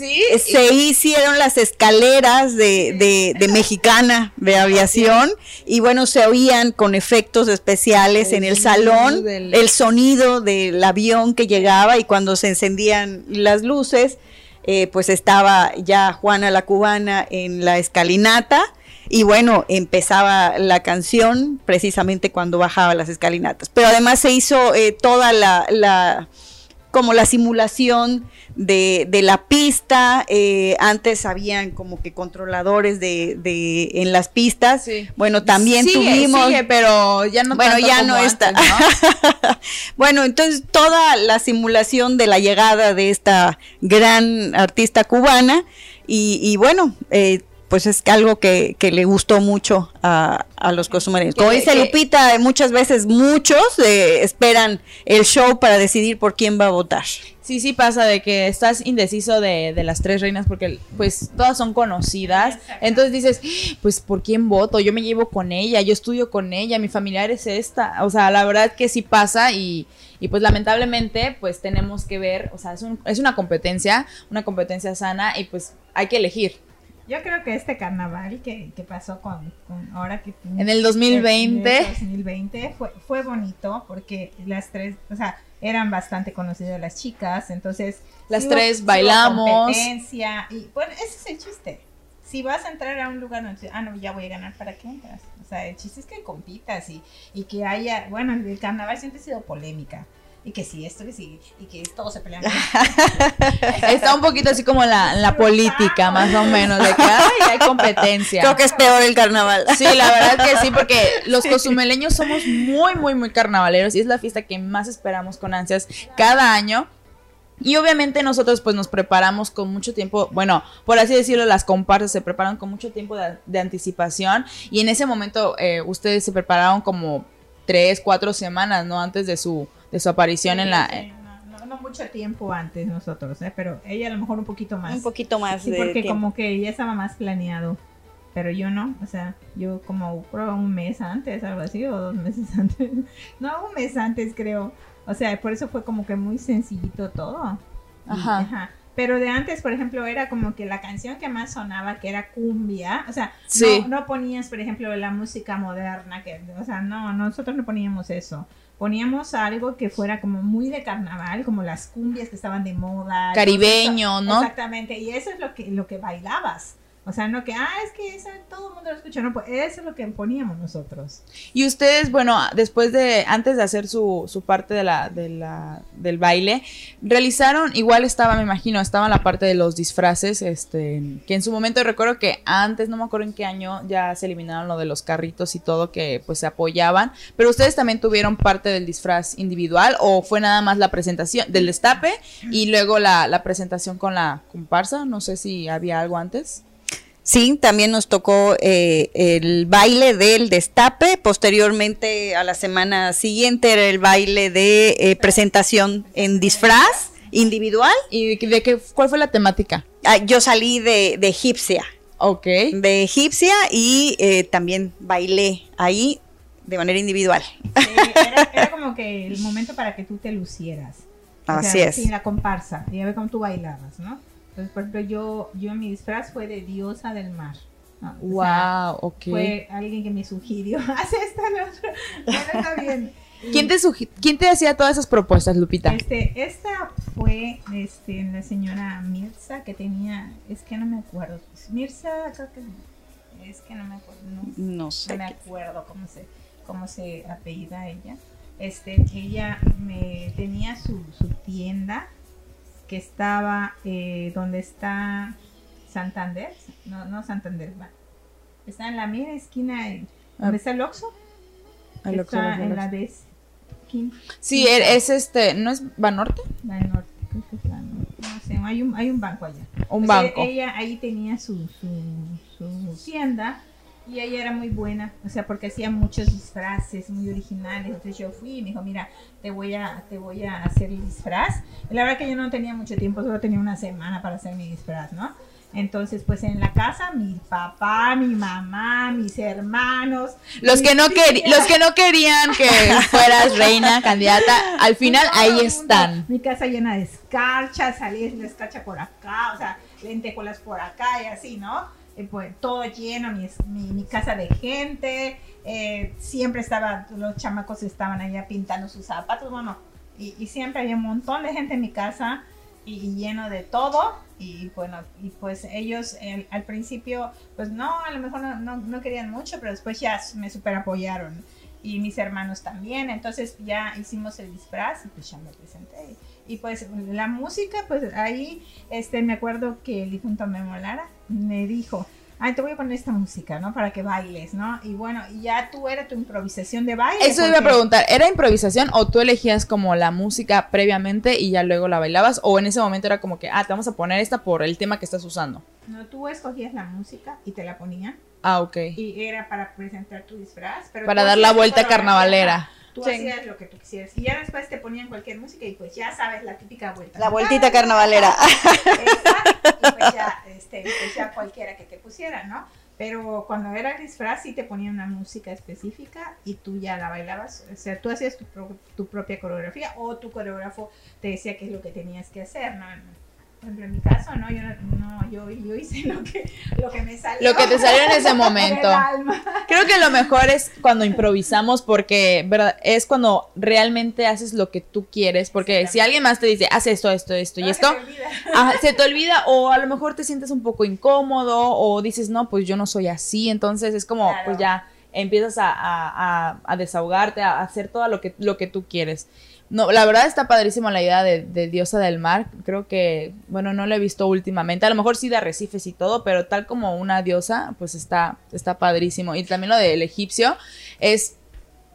se hicieron las escaleras de, de, mexicana de aviación y bueno, se oían con efectos especiales en el salón el sonido del avión que llegaba y cuando se encendían las luces, eh, pues estaba ya Juana la Cubana en la escalinata. Y bueno, empezaba la canción precisamente cuando bajaba las escalinatas. Pero además se hizo eh, toda la, la, como la simulación de, de la pista. Eh, antes habían como que controladores de, de en las pistas. Bueno, también tuvimos. pero ya no. Bueno, ya no está. [LAUGHS] bueno, entonces toda la simulación de la llegada de esta gran artista cubana. Y, y bueno, eh, pues es algo que, que le gustó mucho a, a los costumarios. Como dice Lupita, muchas veces muchos eh, esperan el show para decidir por quién va a votar. Sí, sí pasa de que estás indeciso de, de, las tres reinas porque pues todas son conocidas. Entonces dices, pues ¿por quién voto? Yo me llevo con ella, yo estudio con ella, mi familiar es esta. O sea, la verdad que sí pasa y, y pues lamentablemente pues tenemos que ver, o sea, es, un, es una competencia, una competencia sana y pues hay que elegir. Yo creo que este carnaval que, que pasó con, con, ahora que en el 2020 el 2020 fue fue bonito porque las tres, o sea, eran bastante conocidas las chicas, entonces las tres hubo, bailamos, competencia y bueno, ese es el chiste. Si vas a entrar a un lugar donde ah no, ya voy a ganar, ¿para qué entras? O sea, el chiste es que compitas y, y que haya, bueno, el carnaval siempre ha sido polémica y que sí, esto que sí, y que todos se pelean. [LAUGHS] Está un poquito así como la, la política, más o menos, de que hay competencia. Creo que es peor el carnaval. Sí, la verdad que sí, porque los cozumeleños somos muy, muy, muy carnavaleros y es la fiesta que más esperamos con ansias cada año. Y obviamente nosotros pues nos preparamos con mucho tiempo, bueno, por así decirlo, las comparsas se preparan con mucho tiempo de, de anticipación y en ese momento eh, ustedes se prepararon como tres, cuatro semanas, ¿no? Antes de su, de su aparición sí, en la... Sí, no, no, no, mucho tiempo antes nosotros, ¿eh? pero ella a lo mejor un poquito más. Un poquito más. Sí, porque tiempo. como que ella estaba más planeado. Pero yo no, o sea, yo como creo un mes antes, algo así, o dos meses [LAUGHS] antes. No, un mes antes creo. O sea, por eso fue como que muy sencillito todo. Ajá. Y, ajá. Pero de antes, por ejemplo, era como que la canción que más sonaba, que era cumbia, o sea, sí. no, no, ponías, por ejemplo, la música moderna, que, o sea, no, nosotros no poníamos eso. Poníamos algo que fuera como muy de carnaval, como las cumbias que estaban de moda. Caribeño, ¿no? Exactamente, y eso es lo que, lo que bailabas. O sea, no que, ah, es que eso, todo el mundo lo escucha, no, pues eso es lo que poníamos nosotros. Y ustedes, bueno, después de, antes de hacer su, su parte de la, de la, del baile, realizaron, igual estaba, me imagino, estaba la parte de los disfraces, este, que en su momento recuerdo que antes, no me acuerdo en qué año, ya se eliminaron lo de los carritos y todo que pues se apoyaban, pero ustedes también tuvieron parte del disfraz individual o fue nada más la presentación del destape y luego la, la presentación con la comparsa, no sé si había algo antes. Sí, también nos tocó eh, el baile del destape. Posteriormente, a la semana siguiente, era el baile de eh, presentación en disfraz individual. ¿Y de qué, cuál fue la temática? Ah, yo salí de, de egipcia. Ok. De egipcia y eh, también bailé ahí de manera individual. Sí, era, era, como que el momento para que tú te lucieras. O Así sea, es. Sin la comparsa. Y a ver cómo tú bailabas, ¿no? Entonces, por ejemplo, yo, yo mi disfraz fue de diosa del mar. ¿no? Wow, o sea, ok. Fue alguien que me sugirió, [LAUGHS] haz esta, la otra. Bueno, está bien. ¿Quién te, ¿Quién te hacía todas esas propuestas, Lupita? Este, esta fue este, la señora Mirza que tenía, es que no me acuerdo. Mirza, creo que es que no me acuerdo. No, no sé. No me acuerdo cómo se, cómo se apellida ella. Este, ella me tenía su, su tienda que estaba eh, donde está Santander, no, no Santander, va. está en la mera esquina, ¿dónde ah. está el Oxxo? El está Oxxo, en la de Quinta. Sí, es este, ¿no es Banorte? Banorte, creo que es Banorte, no sé, hay un, hay un banco allá. Un banco. Ella ahí tenía su, su, su tienda y ella era muy buena, o sea, porque hacía muchos disfraces muy originales. Entonces yo fui y me dijo, mira, te voy a, te voy a hacer el disfraz. Y la verdad que yo no tenía mucho tiempo, solo tenía una semana para hacer mi disfraz, ¿no? Entonces, pues en la casa, mi papá, mi mamá, mis hermanos. Los que no los que no querían que [LAUGHS] fueras reina, candidata, al final ahí están. Mi casa llena de escarcha, salí la escarcha por acá, o sea, lentejuelas por acá y así, ¿no? Eh, pues todo lleno, mi, mi, casa de gente, eh, siempre estaba, los chamacos estaban allá pintando sus zapatos, bueno, y, y siempre había un montón de gente en mi casa y, lleno de todo y bueno y pues ellos al principio pues no a lo mejor no, no, querían mucho pero después ya me super apoyaron y mis hermanos también entonces ya hicimos el disfraz y pues ya me presenté y pues la música pues ahí este me acuerdo que el difunto Memo Lara me dijo ay, te voy a poner esta música, ¿no? Para que bailes, ¿no? Y bueno, ya tú era tu improvisación de baile. Eso iba a preguntar, ¿era improvisación o tú elegías como la música previamente y ya luego la bailabas? ¿O en ese momento era como que, ah, te vamos a poner esta por el tema que estás usando? No, tú escogías la música y te la ponían. Ah, ok. Y era para presentar tu disfraz. Pero para dar la vuelta carnavalera. Tú hacías lo que tú quisieras. Y ya después te ponían cualquier música y pues ya sabes la típica vuelta. La vueltita carnavalera. [LAUGHS] y pues ya, este, pues ya cualquiera que te pusiera, ¿no? Pero cuando era disfraz sí te ponían una música específica y tú ya la bailabas. O sea, tú hacías tu, tu propia coreografía o tu coreógrafo te decía qué es lo que tenías que hacer, ¿no? En mi caso, no, yo, no, yo, yo hice lo que, lo que me salió. Lo que te salió en ese [LAUGHS] momento. Creo que lo mejor es cuando improvisamos porque ¿verdad? es cuando realmente haces lo que tú quieres. Porque si alguien más te dice, haz esto, esto, esto y esto, [LAUGHS] se te, olvida o a lo mejor te sientes un poco incómodo o dices, no, pues yo no soy así. Entonces es como, pues ya empiezas a, a, a, desahogarte, a hacer todo lo que, lo que tú quieres. No, la verdad está padrísimo la idea de, Diosa del Mar. Creo que, bueno, no lo he visto últimamente. A lo mejor sí de arrecifes y todo, pero tal como una diosa, pues está, está padrísimo. Y también lo del egipcio es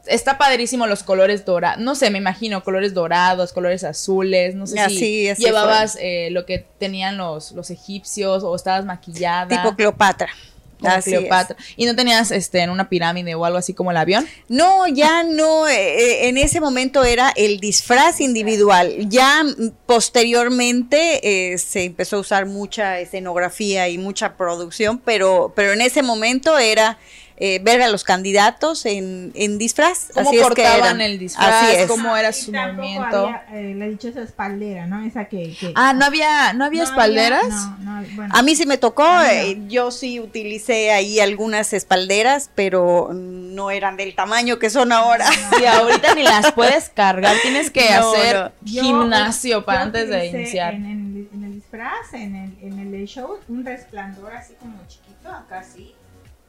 está padrísimo los colores dorados. No sé, me imagino colores dorados, colores azules. No sé si llevabas eh, lo que tenían los, los egipcios o estabas maquillada. Tipo Cleopatra. Cleopatra. ¿Y no tenías este en una pirámide o algo así como el avión? No, ya no. Eh, eh, en ese momento era el disfraz individual. Ya posteriormente eh, se empezó a usar mucha escenografía y mucha producción, pero, pero en ese momento era eh, ver a los candidatos en, en disfraz. ¿Cómo así cortaban el disfraz? ¿Cómo era su movimiento? Había, eh, la dichosa espaldera, ¿no? Esa que, Ah, ¿no había, no había espalderas? no, bueno. A mí sí me tocó, eh, yo sí utilicé ahí algunas espalderas, pero no eran del tamaño que son ahora. Y ahorita ni las puedes cargar, tienes que [LAUGHS] hacer gimnasio para antes de iniciar. En, el, en el disfraz, en el, en el show, un resplandor así como chiquito, acá sí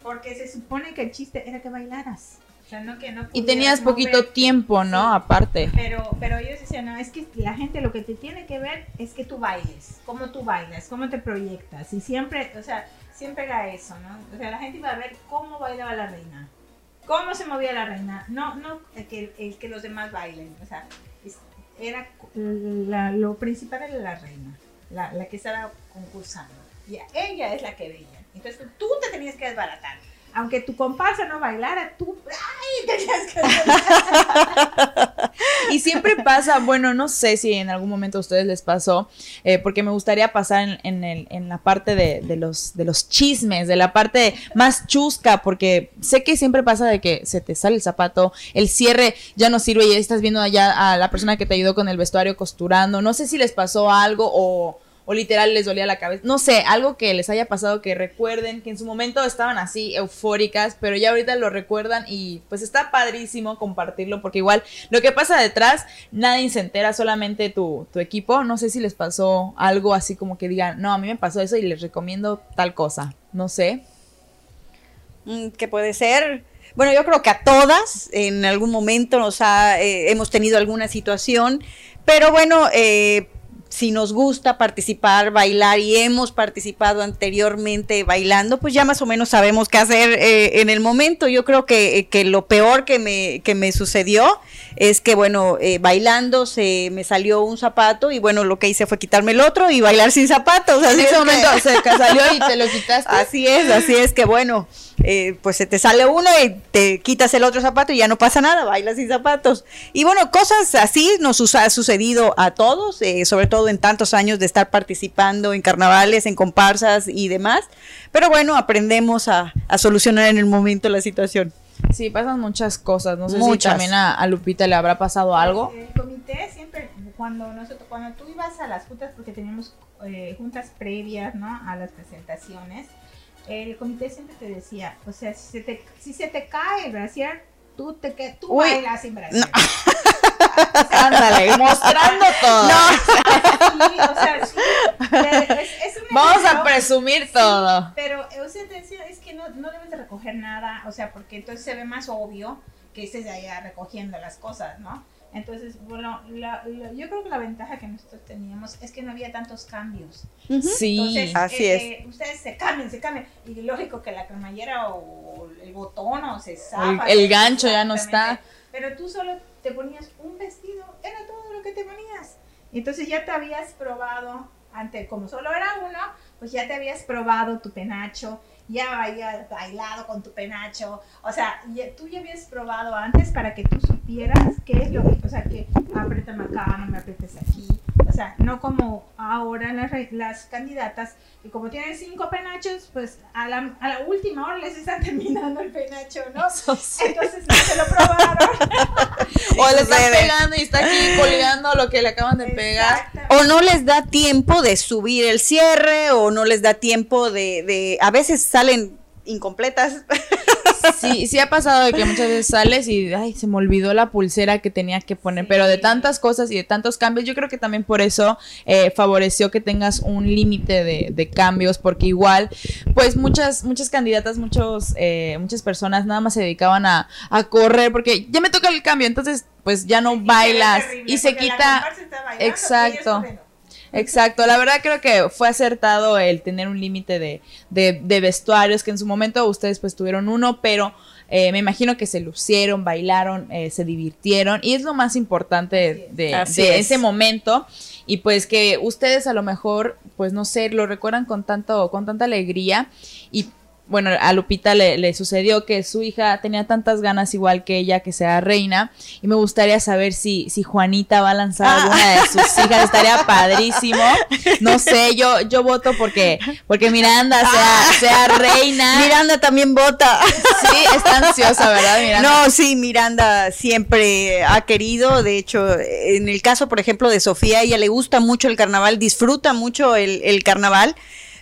porque se supone que el chiste era que bailaras. O sea, no que no y tenías poquito tiempo, ¿no? Aparte. Pero, pero ellos decían, no, es que la gente lo que te tiene que ver es que tú bailes, cómo tú bailas, cómo te proyectas. Y siempre, o sea, siempre era eso, ¿no? O sea, la gente iba a ver cómo bailaba la reina, cómo se movía la reina. No, no el que, el que los demás bailen. O sea, era lo principal era la reina, la, la que estaba concursando. Y ella es la que veía. Entonces tú te tenías que desbaratar. Aunque tu comparsa no bailara, tú ¡ay! [LAUGHS] tenías que [LAUGHS] Y siempre pasa, bueno, no sé si en algún momento a ustedes les pasó, eh, porque me gustaría pasar en, la parte de, los, de los chismes, de la parte más chusca, porque sé que siempre pasa de que se te sale el zapato, el cierre ya no sirve y estás viendo allá a la persona que te ayudó con el vestuario costurando. No sé si les pasó algo o o literal les dolía la cabeza. No sé, algo que les haya pasado que recuerden, que en su momento estaban así eufóricas, pero ya ahorita lo recuerdan y pues está padrísimo compartirlo porque igual lo que pasa detrás, nadie se entera, solamente tu, tu equipo. No sé si les pasó algo así como que digan, no, a mí me pasó eso y les recomiendo tal cosa. No sé. Mm, ¿Qué puede ser? Bueno, yo creo que a todas en algún momento nos ha, eh, hemos tenido alguna situación, pero bueno, eh, si nos gusta participar, bailar y hemos participado anteriormente bailando, pues ya más o menos sabemos qué hacer eh, en el momento. Yo creo que, que, lo peor que me, que me sucedió es que, bueno, eh, bailando se me salió un zapato y bueno, lo que hice fue quitarme el otro y bailar sin zapatos. en ese momento se salió y te lo quitaste. [LAUGHS] Así es, así es que bueno. Eh, pues se te sale uno y te quitas el otro zapato y ya no pasa nada, bailas sin zapatos. Y bueno, cosas así nos ha sucedido a todos, eh, sobre todo en tantos años de estar participando en carnavales, en comparsas y demás. Pero bueno, aprendemos a, solucionar en el momento la situación. Sí, pasan muchas cosas. No sé si también a, Lupita le habrá pasado algo. El comité siempre, cuando nosotros, cuando tú ibas a las juntas, porque teníamos eh, juntas previas, ¿no? A las presentaciones, el comité siempre te decía, o sea, si se te, si se te cae el brasier, tú, te, que, tú bailas sin brasier. [LAUGHS] Ándale, mostrando [LAUGHS] todo. No. [LAUGHS] Sí, o sea, sí, es, es Vamos a presumir todo. Pero, o sea, te decía, es que no, no debes de recoger nada, o sea, porque entonces se ve más obvio que estés allá recogiendo las cosas, ¿no? Entonces, bueno, yo creo que la ventaja que nosotros teníamos es que no había tantos cambios. Sí, así eh, es. ustedes se cambian, se cambian. Y lógico que la cremallera o el botón o se zafa. El, gancho ya no está. Pero tú solo te ponías un vestido, era todo lo que te ponías. Entonces ya te habías probado, ante, como solo era uno, pues ya te habías probado tu penacho, ya habías bailado con tu penacho, o sea, tú ya habías probado antes para que tú supieras qué es lo que, o sea, que apriétame acá, no me aprietes aquí, sea, no como ahora las, las candidatas, que como tienen cinco penachos, pues a la, a la última hora les están [LAUGHS] terminando el penacho, ¿no? [LAUGHS] Entonces no se lo probaron. [LAUGHS] o le están pegando y está aquí colgando lo que le acaban de pegar. O no les da tiempo de subir el cierre, o no les da tiempo de, de a veces salen incompletas. Sí, sí ha pasado de que muchas veces sales y ay, se me olvidó la pulsera que tenía que poner, pero de tantas cosas y de tantos cambios, yo creo que también por eso eh, favoreció que tengas un límite de, cambios, porque igual, pues muchas, muchas candidatas, muchos, eh, muchas personas nada más se dedicaban a, correr, porque ya me toca el cambio, entonces pues ya no bailas y se quita... Exacto. Exacto, la verdad creo que fue acertado el tener un límite de, de, vestuarios, que en su momento ustedes pues tuvieron uno, pero eh, me imagino que se lucieron, bailaron, eh, se divirtieron y es lo más importante de, de ese momento y pues que ustedes a lo mejor pues no sé, lo recuerdan con tanto, con tanta alegría y bueno, a Lupita le, sucedió que su hija tenía tantas ganas igual que ella que sea reina y me gustaría saber si, si Juanita va a lanzar ah. alguna de sus hijas, estaría padrísimo. No sé, yo, yo voto porque, porque Miranda sea, ah. sea reina. Miranda también vota. Sí, está ansiosa, ¿verdad, Miranda? No, sí, Miranda siempre ha querido, de hecho, en el caso, por ejemplo, de Sofía, ella le gusta mucho el carnaval, disfruta mucho el, el carnaval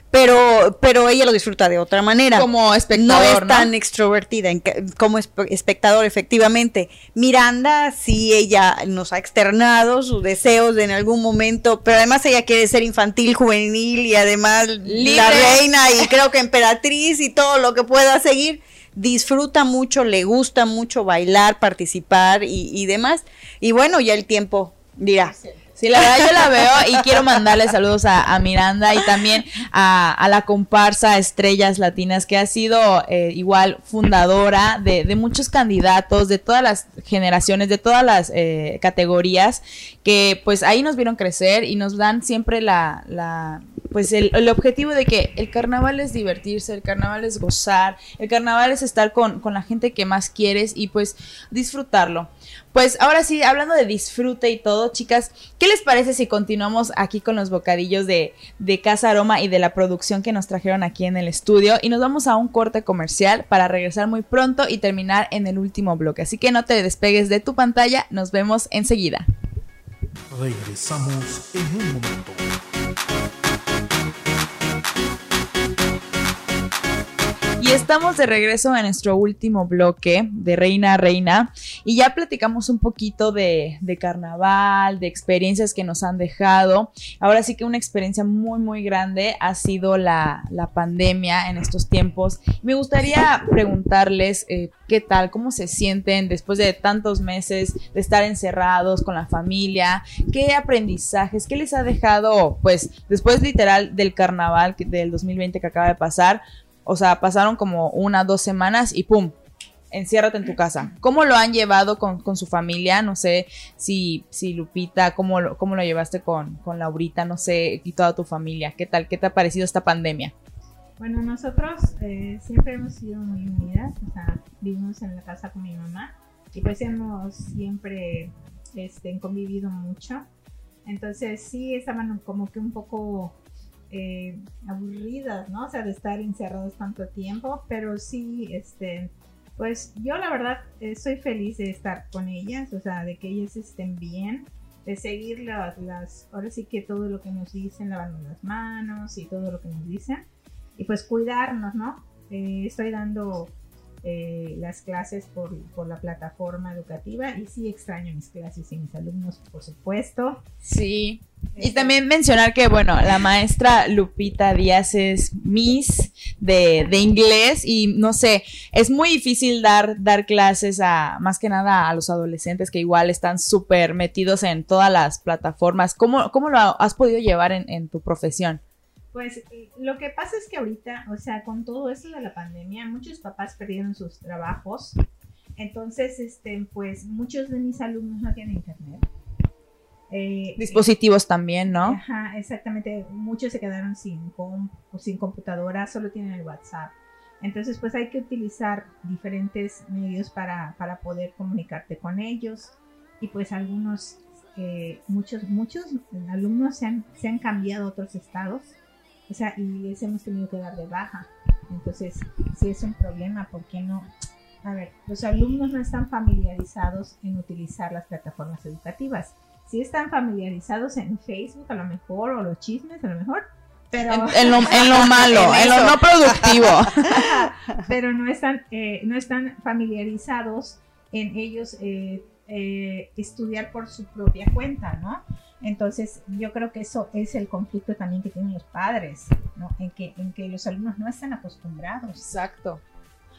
pero, pero ella lo disfruta de otra manera. Como espectador. No es tan extrovertida como espectador, efectivamente. Miranda, sí, ella nos ha externado sus deseos de en algún momento, pero además ella quiere ser infantil, juvenil y además la reina y creo que emperatriz y todo lo que pueda seguir. Disfruta mucho, le gusta mucho bailar, participar y, y demás. Y bueno, ya el tiempo dirá. Sí, la verdad yo la veo y quiero mandarle saludos a, Miranda y también a, la comparsa Estrellas Latinas, que ha sido eh, igual fundadora de, muchos candidatos, de todas las generaciones, de todas las eh, categorías, que pues ahí nos vieron crecer y nos dan siempre la, la pues el, el, objetivo de que el carnaval es divertirse, el carnaval es gozar, el carnaval es estar con, con la gente que más quieres y pues disfrutarlo. Pues ahora sí, hablando de disfrute y todo, chicas, ¿qué les parece si continuamos aquí con los bocadillos de, de Casa Aroma y de la producción que nos trajeron aquí en el estudio? Y nos vamos a un corte comercial para regresar muy pronto y terminar en el último bloque. Así que no te despegues de tu pantalla, nos vemos enseguida. Regresamos en un momento. Y estamos de regreso en nuestro último bloque de Reina a Reina y ya platicamos un poquito de, carnaval, de experiencias que nos han dejado. Ahora sí que una experiencia muy, muy grande ha sido la, pandemia en estos tiempos. Me gustaría preguntarles eh, qué tal, cómo se sienten después de tantos meses de estar encerrados con la familia, qué aprendizajes, qué les ha dejado, pues después literal del carnaval del 2020 que acaba de pasar o sea, pasaron como una, dos semanas y ¡pum! Enciérrate en tu casa. ¿Cómo lo han llevado con, su familia? No sé si, si Lupita, ¿cómo lo, cómo lo llevaste con, con Laurita? No sé, y toda tu familia. ¿Qué tal? ¿Qué te ha parecido esta pandemia? Bueno, nosotros eh, siempre hemos sido muy unidas, o sea, vivimos en la casa con mi mamá y pues hemos siempre este, convivido mucho. Entonces sí estaban como que un poco eh, aburridas, ¿no? O sea, de estar encerrados tanto tiempo, pero sí, este, pues yo la verdad estoy feliz de estar con ellas, o sea, de que ellas estén bien, de seguir las, las ahora sí que todo lo que nos dicen, lavando las manos y todo lo que nos dicen, y pues cuidarnos, ¿no? Eh, estoy dando eh, las clases por, por, la plataforma educativa y sí extraño mis clases y mis alumnos, por supuesto. Sí. Y este, también mencionar que, bueno, la maestra Lupita Díaz es Miss de, de, inglés y no sé, es muy difícil dar, dar clases a, más que nada a los adolescentes que igual están súper metidos en todas las plataformas. ¿Cómo, cómo lo has podido llevar en, en tu profesión? Pues lo que pasa es que ahorita, o sea, con todo esto de la pandemia, muchos papás perdieron sus trabajos. Entonces, este, pues muchos de mis alumnos no tienen internet. Eh, Dispositivos también, ¿no? Ajá, exactamente. Muchos se quedaron sin, sin computadora, solo tienen el WhatsApp. Entonces, pues hay que utilizar diferentes medios para, para poder comunicarte con ellos. Y pues algunos, eh, muchos, muchos alumnos se han, se han cambiado a otros estados o sea, y les hemos tenido que dar de baja. Entonces, si es un problema, ¿por qué no? A ver, los alumnos no están familiarizados en utilizar las plataformas educativas. Si están familiarizados en Facebook a lo mejor, o los chismes a lo mejor, pero... En, lo, [LAUGHS] malo, en, lo no productivo. [LAUGHS] pero no están, eh, no están familiarizados en ellos eh, eh, estudiar por su propia cuenta, ¿no? Entonces, yo creo que eso es el conflicto también que tienen los padres, ¿no? En que, en que los alumnos no están acostumbrados. Exacto.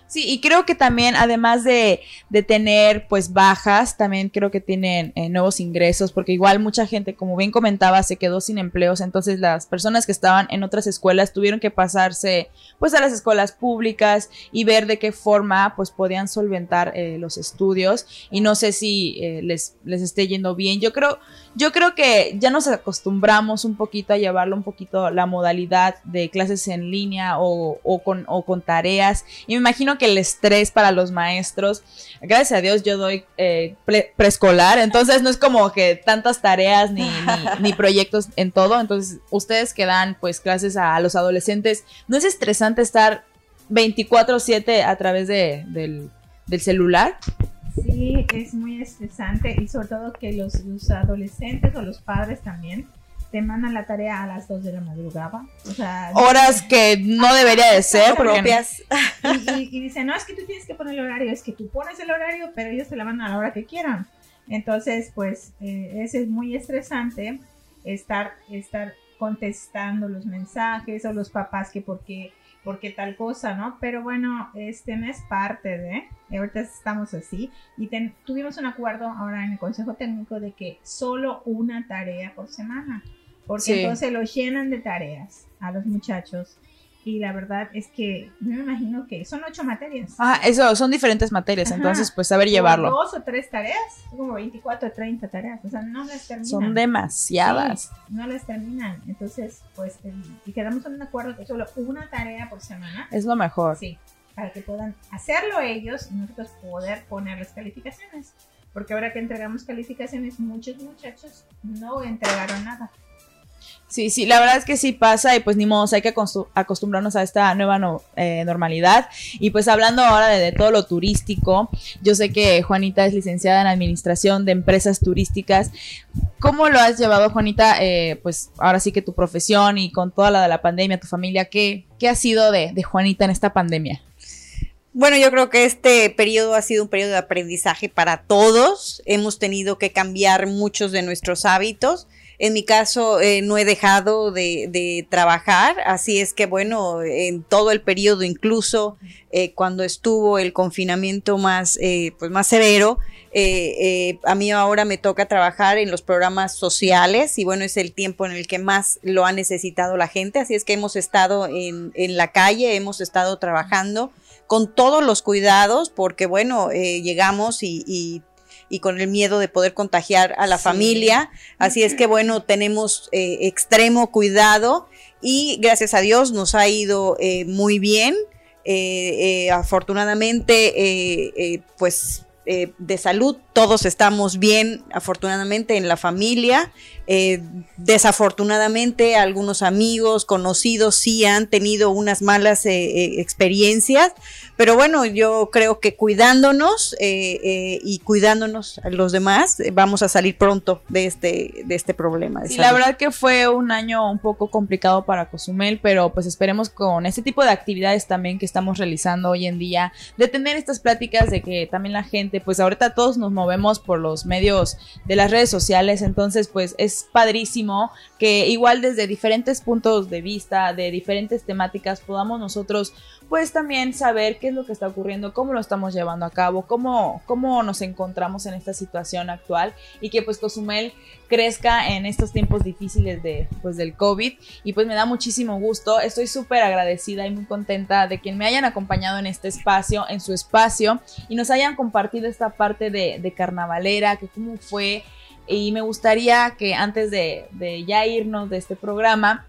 Sí, y creo que también, además de, de tener pues bajas, también creo que tienen eh, nuevos ingresos, porque igual mucha gente, como bien comentaba, se quedó sin empleos, entonces las personas que estaban en otras escuelas tuvieron que pasarse pues a las escuelas públicas y ver de qué forma pues podían solventar eh, los estudios y no sé si eh, les, les esté yendo bien. Yo creo, yo creo que ya nos acostumbramos un poquito a llevarlo un poquito la modalidad de clases en línea o, o, con, o con tareas y me imagino que el estrés para los maestros, gracias a Dios yo doy eh, preescolar, entonces no es como que tantas tareas ni, [LAUGHS] ni, proyectos en todo, entonces ustedes que dan pues clases a, los adolescentes, ¿no es estresante estar 24/7 a través de, del, del celular? Sí, es muy estresante y sobre todo que los, los adolescentes o los padres también te mandan la tarea a las 2 de la madrugada. O sea, Horas que no debería de ser propias. [LAUGHS] Y, y, dicen, no, es que tú tienes que poner el horario, es que tú pones el horario, pero ellos te la mandan a la hora que quieran. Entonces, pues, eh, es muy estresante estar, estar contestando los mensajes o los papás que porque porque tal cosa, ¿no? Pero bueno, este no es parte de, ahorita estamos así, y tuvimos un acuerdo ahora en el Consejo Técnico de que solo una tarea por semana porque entonces los llenan de tareas a los muchachos. Y la verdad es que me imagino que son ocho materias. Ah, eso, son diferentes materias, entonces pues saber llevarlo. Dos o tres tareas, como 24 o 30 tareas, o sea, no las terminan. Son demasiadas. no las terminan, entonces pues y quedamos en un acuerdo que solo una tarea por semana. Es lo mejor. Sí, para que puedan hacerlo ellos y nosotros poder poner las calificaciones. Porque ahora que entregamos calificaciones, muchos muchachos no entregaron nada. Sí, sí, la verdad es que sí pasa y pues ni modo, hay que acostumbrarnos a esta nueva eh, normalidad. Y pues hablando ahora de, todo lo turístico, yo sé que Juanita es licenciada en Administración de Empresas Turísticas. ¿Cómo lo has llevado, Juanita? Eh, pues ahora sí que tu profesión y con toda la de la pandemia, tu familia, ¿qué, qué ha sido de, de Juanita en esta pandemia? Bueno, yo creo que este periodo ha sido un periodo de aprendizaje para todos. Hemos tenido que cambiar muchos de nuestros hábitos en mi caso, eh, no he dejado de, trabajar, así es que bueno, en todo el periodo, incluso eh, cuando estuvo el confinamiento más, eh, pues más severo, a mí ahora me toca trabajar en los programas sociales y bueno, es el tiempo en el que más lo ha necesitado la gente, así es que hemos estado en, en la calle, hemos estado trabajando con todos los cuidados, porque bueno, llegamos y y con el miedo de poder contagiar a la familia. Así es que bueno, tenemos eh, extremo cuidado y gracias a Dios nos ha ido eh, muy bien. Eh, afortunadamente, pues de salud todos estamos bien, afortunadamente, en la familia. Eh, desafortunadamente, algunos amigos, conocidos, sí han tenido unas malas eh, experiencias, pero bueno, yo creo que cuidándonos y cuidándonos a los demás, vamos a salir pronto de este, de este problema. y la verdad que fue un año un poco complicado para Cozumel, pero pues esperemos con este tipo de actividades también que estamos realizando hoy en día, de tener estas pláticas de que también la gente, pues ahorita todos nos movemos vemos por los medios de las redes sociales, entonces pues es padrísimo que igual desde diferentes puntos de vista, de diferentes temáticas, podamos nosotros pues también saber qué es lo que está ocurriendo, cómo lo estamos llevando a cabo, cómo, cómo nos encontramos en esta situación actual y que pues Cozumel crezca en estos tiempos difíciles de, pues, del COVID. Y pues me da muchísimo gusto, estoy súper agradecida y muy contenta de que me hayan acompañado en este espacio, en su espacio y nos hayan compartido esta parte de, carnavalera, que cómo fue. Y me gustaría que antes de ya irnos de este programa,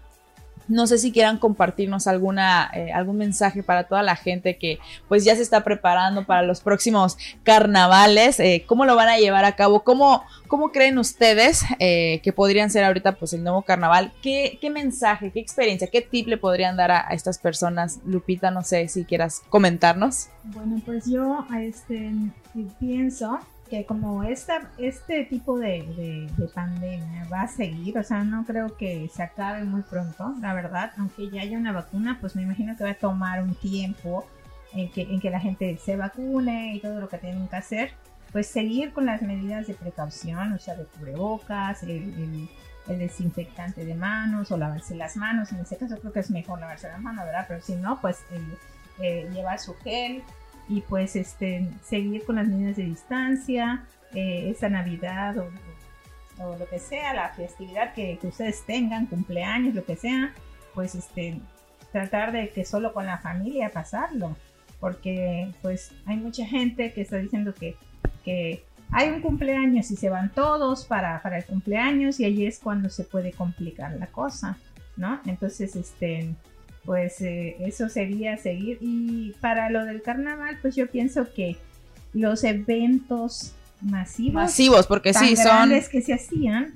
no sé si quieran compartirnos alguna, eh, algún mensaje para toda la gente que pues ya se está preparando para los próximos carnavales. Eh, ¿Cómo lo van a llevar a cabo? ¿Cómo, cómo creen ustedes eh, que podrían ser ahorita pues el nuevo carnaval? ¿Qué, ¿Qué, mensaje, qué experiencia, qué tip le podrían dar a, estas personas? Lupita, no sé si quieras comentarnos. Bueno, pues yo este, pienso que como esta, este tipo de, pandemia va a seguir, o sea, no creo que se acabe muy pronto, la verdad, aunque ya haya una vacuna, pues me imagino que va a tomar un tiempo en que, en que la gente se vacune y todo lo que tienen que hacer, pues seguir con las medidas de precaución, o sea, de cubrebocas, el, desinfectante de manos o lavarse las manos, en ese caso creo que es mejor lavarse las manos, ¿verdad? Pero si no, pues eh, llevar su gel, y pues este, seguir con las medidas de distancia, eh, esa Navidad o, lo que sea, la festividad que, ustedes tengan, cumpleaños, lo que sea, pues este, tratar de que solo con la familia pasarlo, porque pues hay mucha gente que está diciendo que, que hay un cumpleaños y se van todos para, para el cumpleaños y ahí es cuando se puede complicar la cosa, ¿no? Entonces, este, pues eh, eso sería seguir. Y para lo del carnaval, pues yo pienso que los eventos masivos. Masivos, porque sí, son. que se hacían,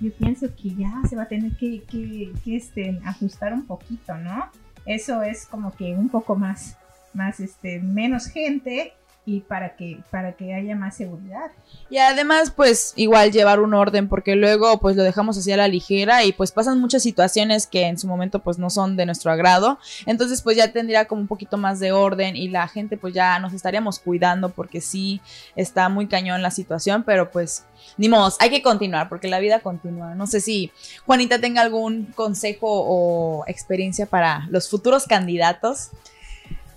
yo pienso que ya se va a tener que, que, que este, ajustar un poquito, ¿no? Eso es como que un poco más, más, este, menos gente y para que para que haya más seguridad. Y además pues igual llevar un orden porque luego pues lo dejamos así a la ligera y pues pasan muchas situaciones que en su momento pues no son de nuestro agrado. Entonces pues ya tendría como un poquito más de orden y la gente pues ya nos estaríamos cuidando porque sí está muy cañón la situación, pero pues ni modo, hay que continuar porque la vida continúa. No sé si Juanita tenga algún consejo o experiencia para los futuros candidatos.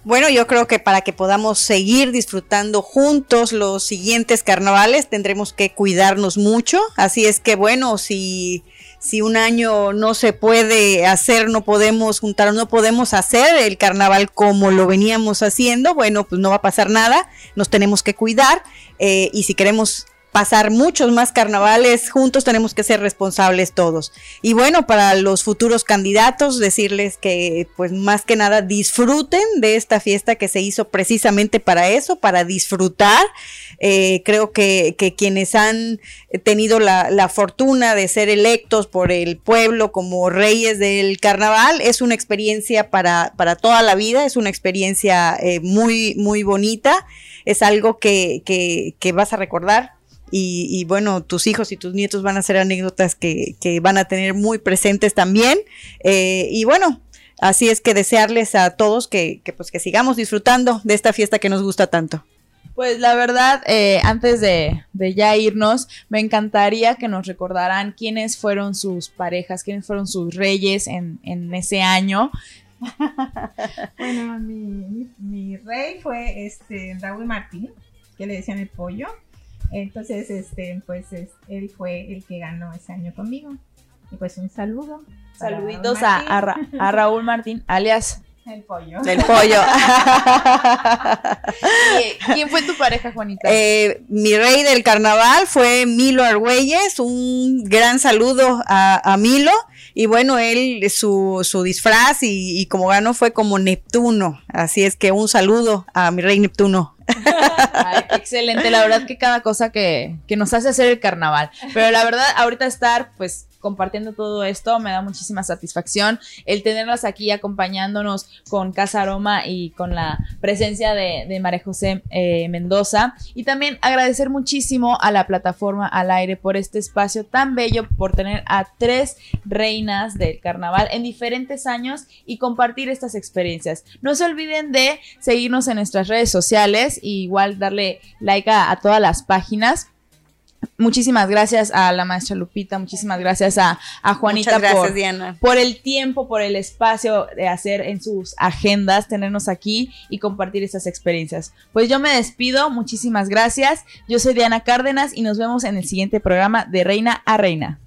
Bueno, yo creo que para que podamos seguir disfrutando juntos los siguientes carnavales tendremos que cuidarnos mucho. Así es que bueno, si, si un año no se puede hacer, no podemos juntar, no podemos hacer el carnaval como lo veníamos haciendo, bueno, pues no va a pasar nada. Nos tenemos que cuidar eh, y si queremos pasar muchos más carnavales juntos, tenemos que ser responsables todos. Y bueno, para los futuros candidatos, decirles que pues más que nada disfruten de esta fiesta que se hizo precisamente para eso, para disfrutar. Eh, creo que, quienes han tenido la, fortuna de ser electos por el pueblo como reyes del carnaval, es una experiencia para, para toda la vida, es una experiencia eh, muy, muy bonita, es algo que, que vas a recordar y, bueno, tus hijos y tus nietos van a ser anécdotas que, van a tener muy presentes también. Eh, y bueno, así es que desearles a todos que, pues que sigamos disfrutando de esta fiesta que nos gusta tanto. Pues la verdad, eh, antes de, ya irnos, me encantaría que nos recordaran quiénes fueron sus parejas, quiénes fueron sus reyes en, ese año. [LAUGHS] bueno, mi, mi, rey fue este Raúl Martín, que le decían el pollo. Entonces, este, pues él fue el que ganó ese año conmigo. Y pues un saludo. Saluditos a, Raúl Martín, alias el pollo. El pollo. [LAUGHS] ¿Quién fue tu pareja, Juanita? Eh, mi rey del carnaval fue Milo Argüelles. Un gran saludo a, Milo. Y bueno, él, su, su disfraz y, y como ganó fue como Neptuno. Así es que un saludo a mi rey Neptuno. Excelente, la verdad que cada cosa que, que, nos hace hacer el carnaval. Pero la verdad, ahorita estar pues compartiendo todo esto me da muchísima satisfacción. El tenerlas aquí acompañándonos con Casa Aroma y con la presencia de, de María José eh, Mendoza. Y también agradecer muchísimo a la plataforma al aire por este espacio tan bello, por tener a tres reinas del carnaval en diferentes años y compartir estas experiencias. No se olviden de seguirnos en nuestras redes sociales y igual darle like a todas las páginas Muchísimas gracias a la maestra Lupita, muchísimas gracias a, Juanita por, por, el tiempo, por el espacio de hacer en sus agendas, tenernos aquí y compartir estas experiencias. Pues yo me despido, muchísimas gracias. Yo soy Diana Cárdenas y nos vemos en el siguiente programa de Reina a Reina.